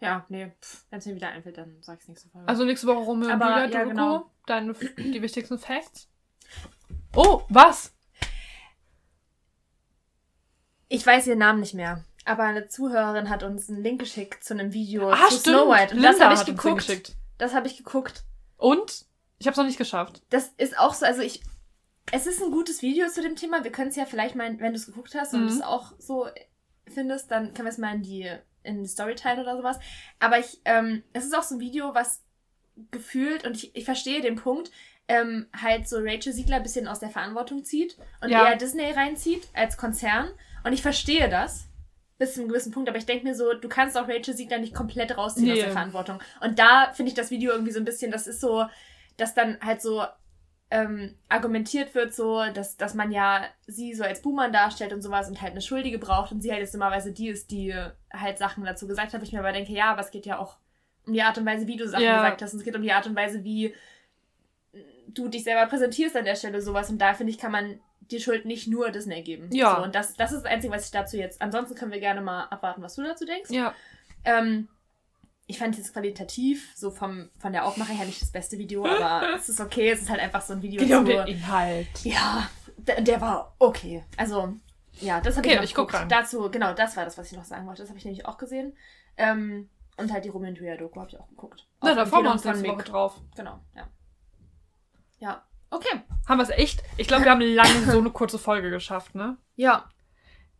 Ja, nee, wenn es mir wieder einfällt, dann sag ich es nächste Folge. Also nächste Woche Julia, ja, Doku, genau. deine, die wichtigsten Facts. Oh, was? ich weiß ihren Namen nicht mehr, aber eine Zuhörerin hat uns einen Link geschickt zu einem Video Ah, zu stimmt. Snow White. Und Linda das habe ich geguckt. Das habe ich geguckt. Und? Ich habe es noch nicht geschafft. Das ist auch so, also ich. Es ist ein gutes Video zu dem Thema. Wir können es ja vielleicht mal, wenn du es geguckt hast und Mhm. es auch so findest, dann können wir es mal in die, in die Story teilen oder sowas. Aber ich, ähm, es ist auch so ein Video, was gefühlt, und ich, ich verstehe den Punkt, ähm, halt so Rachel Siegler ein bisschen aus der Verantwortung zieht und Ja. eher Disney reinzieht als Konzern. Und ich verstehe das bis zu einem gewissen Punkt, aber ich denke mir so, du kannst auch Rachel Siegler nicht komplett rausziehen aus Nee. der Verantwortung. Und da finde ich das Video irgendwie so ein bisschen, das ist so, dass dann halt so ähm, argumentiert wird, so, dass, dass man ja sie so als Buhmann darstellt und sowas und halt eine Schuldige braucht und sie halt jetzt normalerweise die ist, die halt Sachen dazu gesagt hat. Ich mir aber denke, ja, aber es geht ja auch um die Art und Weise, wie du Sachen Ja. gesagt hast. Und es geht um die Art und Weise, wie du dich selber präsentierst an der Stelle, sowas. Und da finde ich, kann man die Schuld nicht nur Disney geben. Ja. So, und das, das ist das Einzige, was ich dazu jetzt. Ansonsten können wir gerne mal abwarten, was du dazu denkst. Ja. Ähm, ich fand es qualitativ, so vom, von der Aufmache her nicht das beste Video, aber es ist okay. Es ist halt einfach so ein Video Geht ja um den Inhalt. ja, der, der war okay. Also, ja, das habe Okay, ich noch ich guck rein. Dazu, genau, das war das, was ich noch sagen wollte. Das habe ich nämlich auch gesehen. Ähm, und halt die Romeo und Julia Doku habe ich auch geguckt. Na, da freuen wir uns nächste Woche drauf. Genau, ja. Okay. Haben wir es echt? Ich glaube, wir haben lange so eine kurze Folge geschafft, ne? Ja.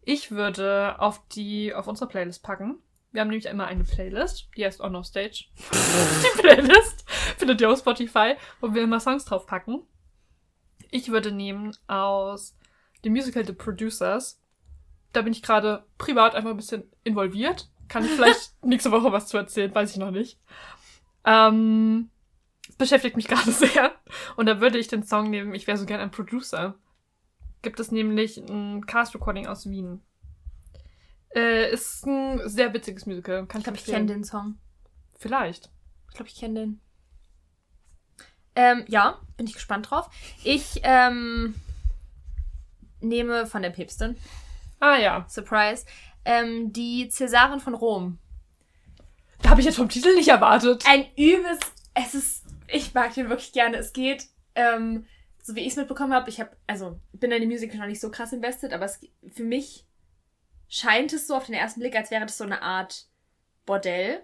Ich würde auf die, auf unsere Playlist packen. Wir haben nämlich immer eine Playlist, die heißt On No Stage. die Playlist findet ihr auf Spotify, wo wir immer Songs drauf packen. Ich würde nehmen aus dem Musical The Producers. Da bin ich gerade privat einfach ein bisschen involviert. Kann ich vielleicht nächste Woche was zu erzählen, weiß ich noch nicht. Ähm, beschäftigt mich gerade sehr. Und da würde ich den Song nehmen, ich wäre so gern ein Producer. Gibt es nämlich ein Cast-Recording aus Wien. Äh, ist ein sehr witziges Musical. Kann Ich glaube, ich kenne den Song. Vielleicht. Ich glaube, ich kenne den. Ähm, ja, bin ich gespannt drauf. Ich ähm, nehme von der Päpstin, Ah ja. Surprise, ähm, die Cäsarin von Rom. Da habe ich jetzt vom Titel nicht erwartet. Ein übelst, es ist, ich mag den wirklich gerne. Es geht, ähm, so wie ich es mitbekommen habe, ich habe, also bin in die Musical noch nicht so krass invested, aber es, für mich scheint es so auf den ersten Blick, als wäre das so eine Art Bordell.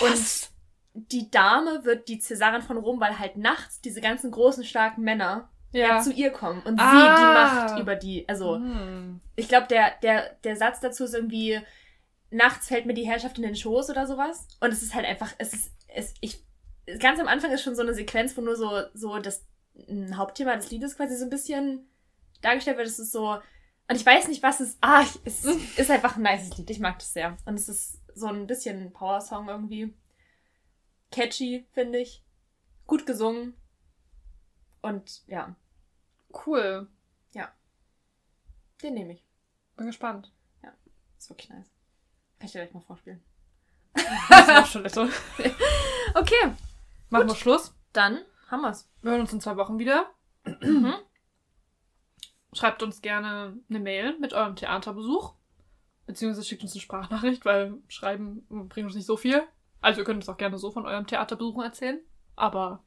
Und die Dame wird die Cäsarin von Rom, weil halt nachts diese ganzen großen, starken Männer ja. zu ihr kommen und sie Ah. die Macht über die, also Hm. ich glaube, der, der, der Satz dazu ist irgendwie, nachts fällt mir die Herrschaft in den Schoß oder sowas. Und es ist halt einfach, es ist, es, ich, ganz am Anfang ist schon so eine Sequenz, wo nur so, so das ein Hauptthema des Liedes quasi so ein bisschen dargestellt wird. Es ist so, und ich weiß nicht, was es, ah, es ist einfach ein nices Lied. Ich mag das sehr. Und es ist so ein bisschen ein Power-Song irgendwie. Catchy, finde ich. Gut gesungen. Und ja, Cool. den nehme ich. Bin gespannt. Ist wirklich nice. Kann ich dir gleich mal vorspielen. Das ist auf Toilette. Okay, Machen wir Schluss. dann haben wir's. Wir hören uns in zwei Wochen wieder. Mhm. Schreibt uns gerne eine Mail mit eurem Theaterbesuch. Beziehungsweise schickt uns eine Sprachnachricht, weil Schreiben bringt uns nicht so viel. Also ihr könnt uns auch gerne so von eurem Theaterbesuchen erzählen. Aber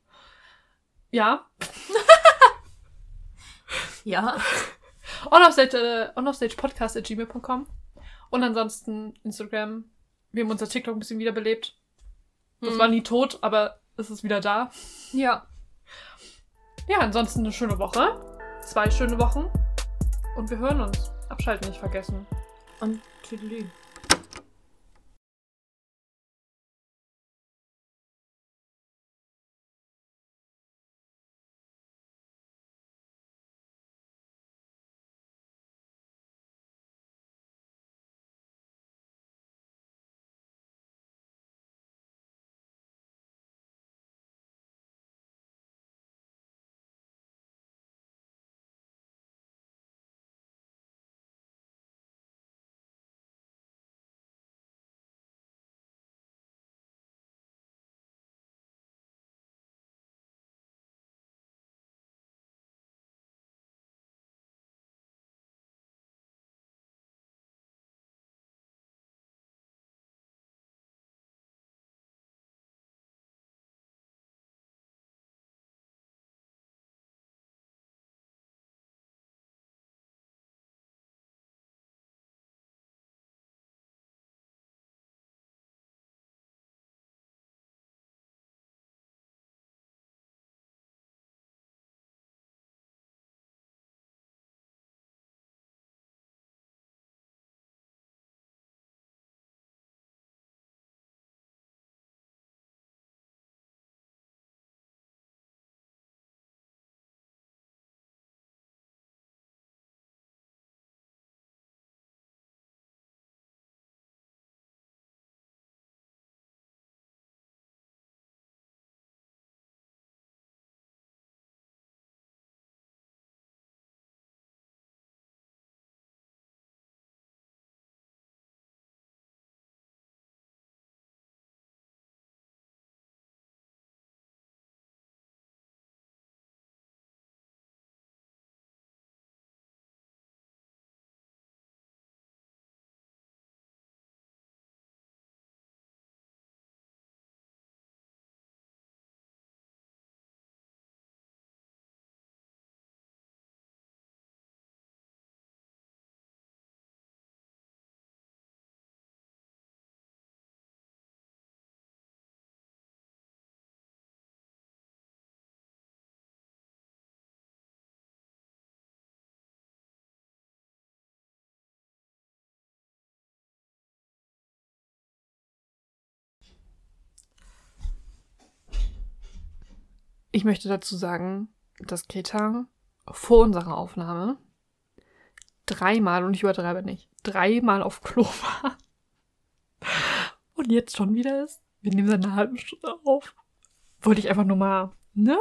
ja, Ja. onoffstage, äh, onoffstagepodcast.gmail.com und ansonsten Instagram. Wir haben unser TikTok ein bisschen wiederbelebt. Das Hm. war nie tot, aber es ist wieder da. Ja. Ja, ansonsten eine schöne Woche. Zwei schöne Wochen. Und wir hören uns. Abschalten nicht vergessen. Und Tüdelü. Ich möchte dazu sagen, dass Greta vor unserer Aufnahme dreimal, und ich übertreibe nicht, dreimal auf Klo war. Und jetzt schon wieder ist. Wir nehmen seit einer halben Stunde auf. Wollte ich einfach nur mal, ne?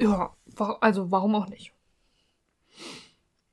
Ja, also warum auch nicht?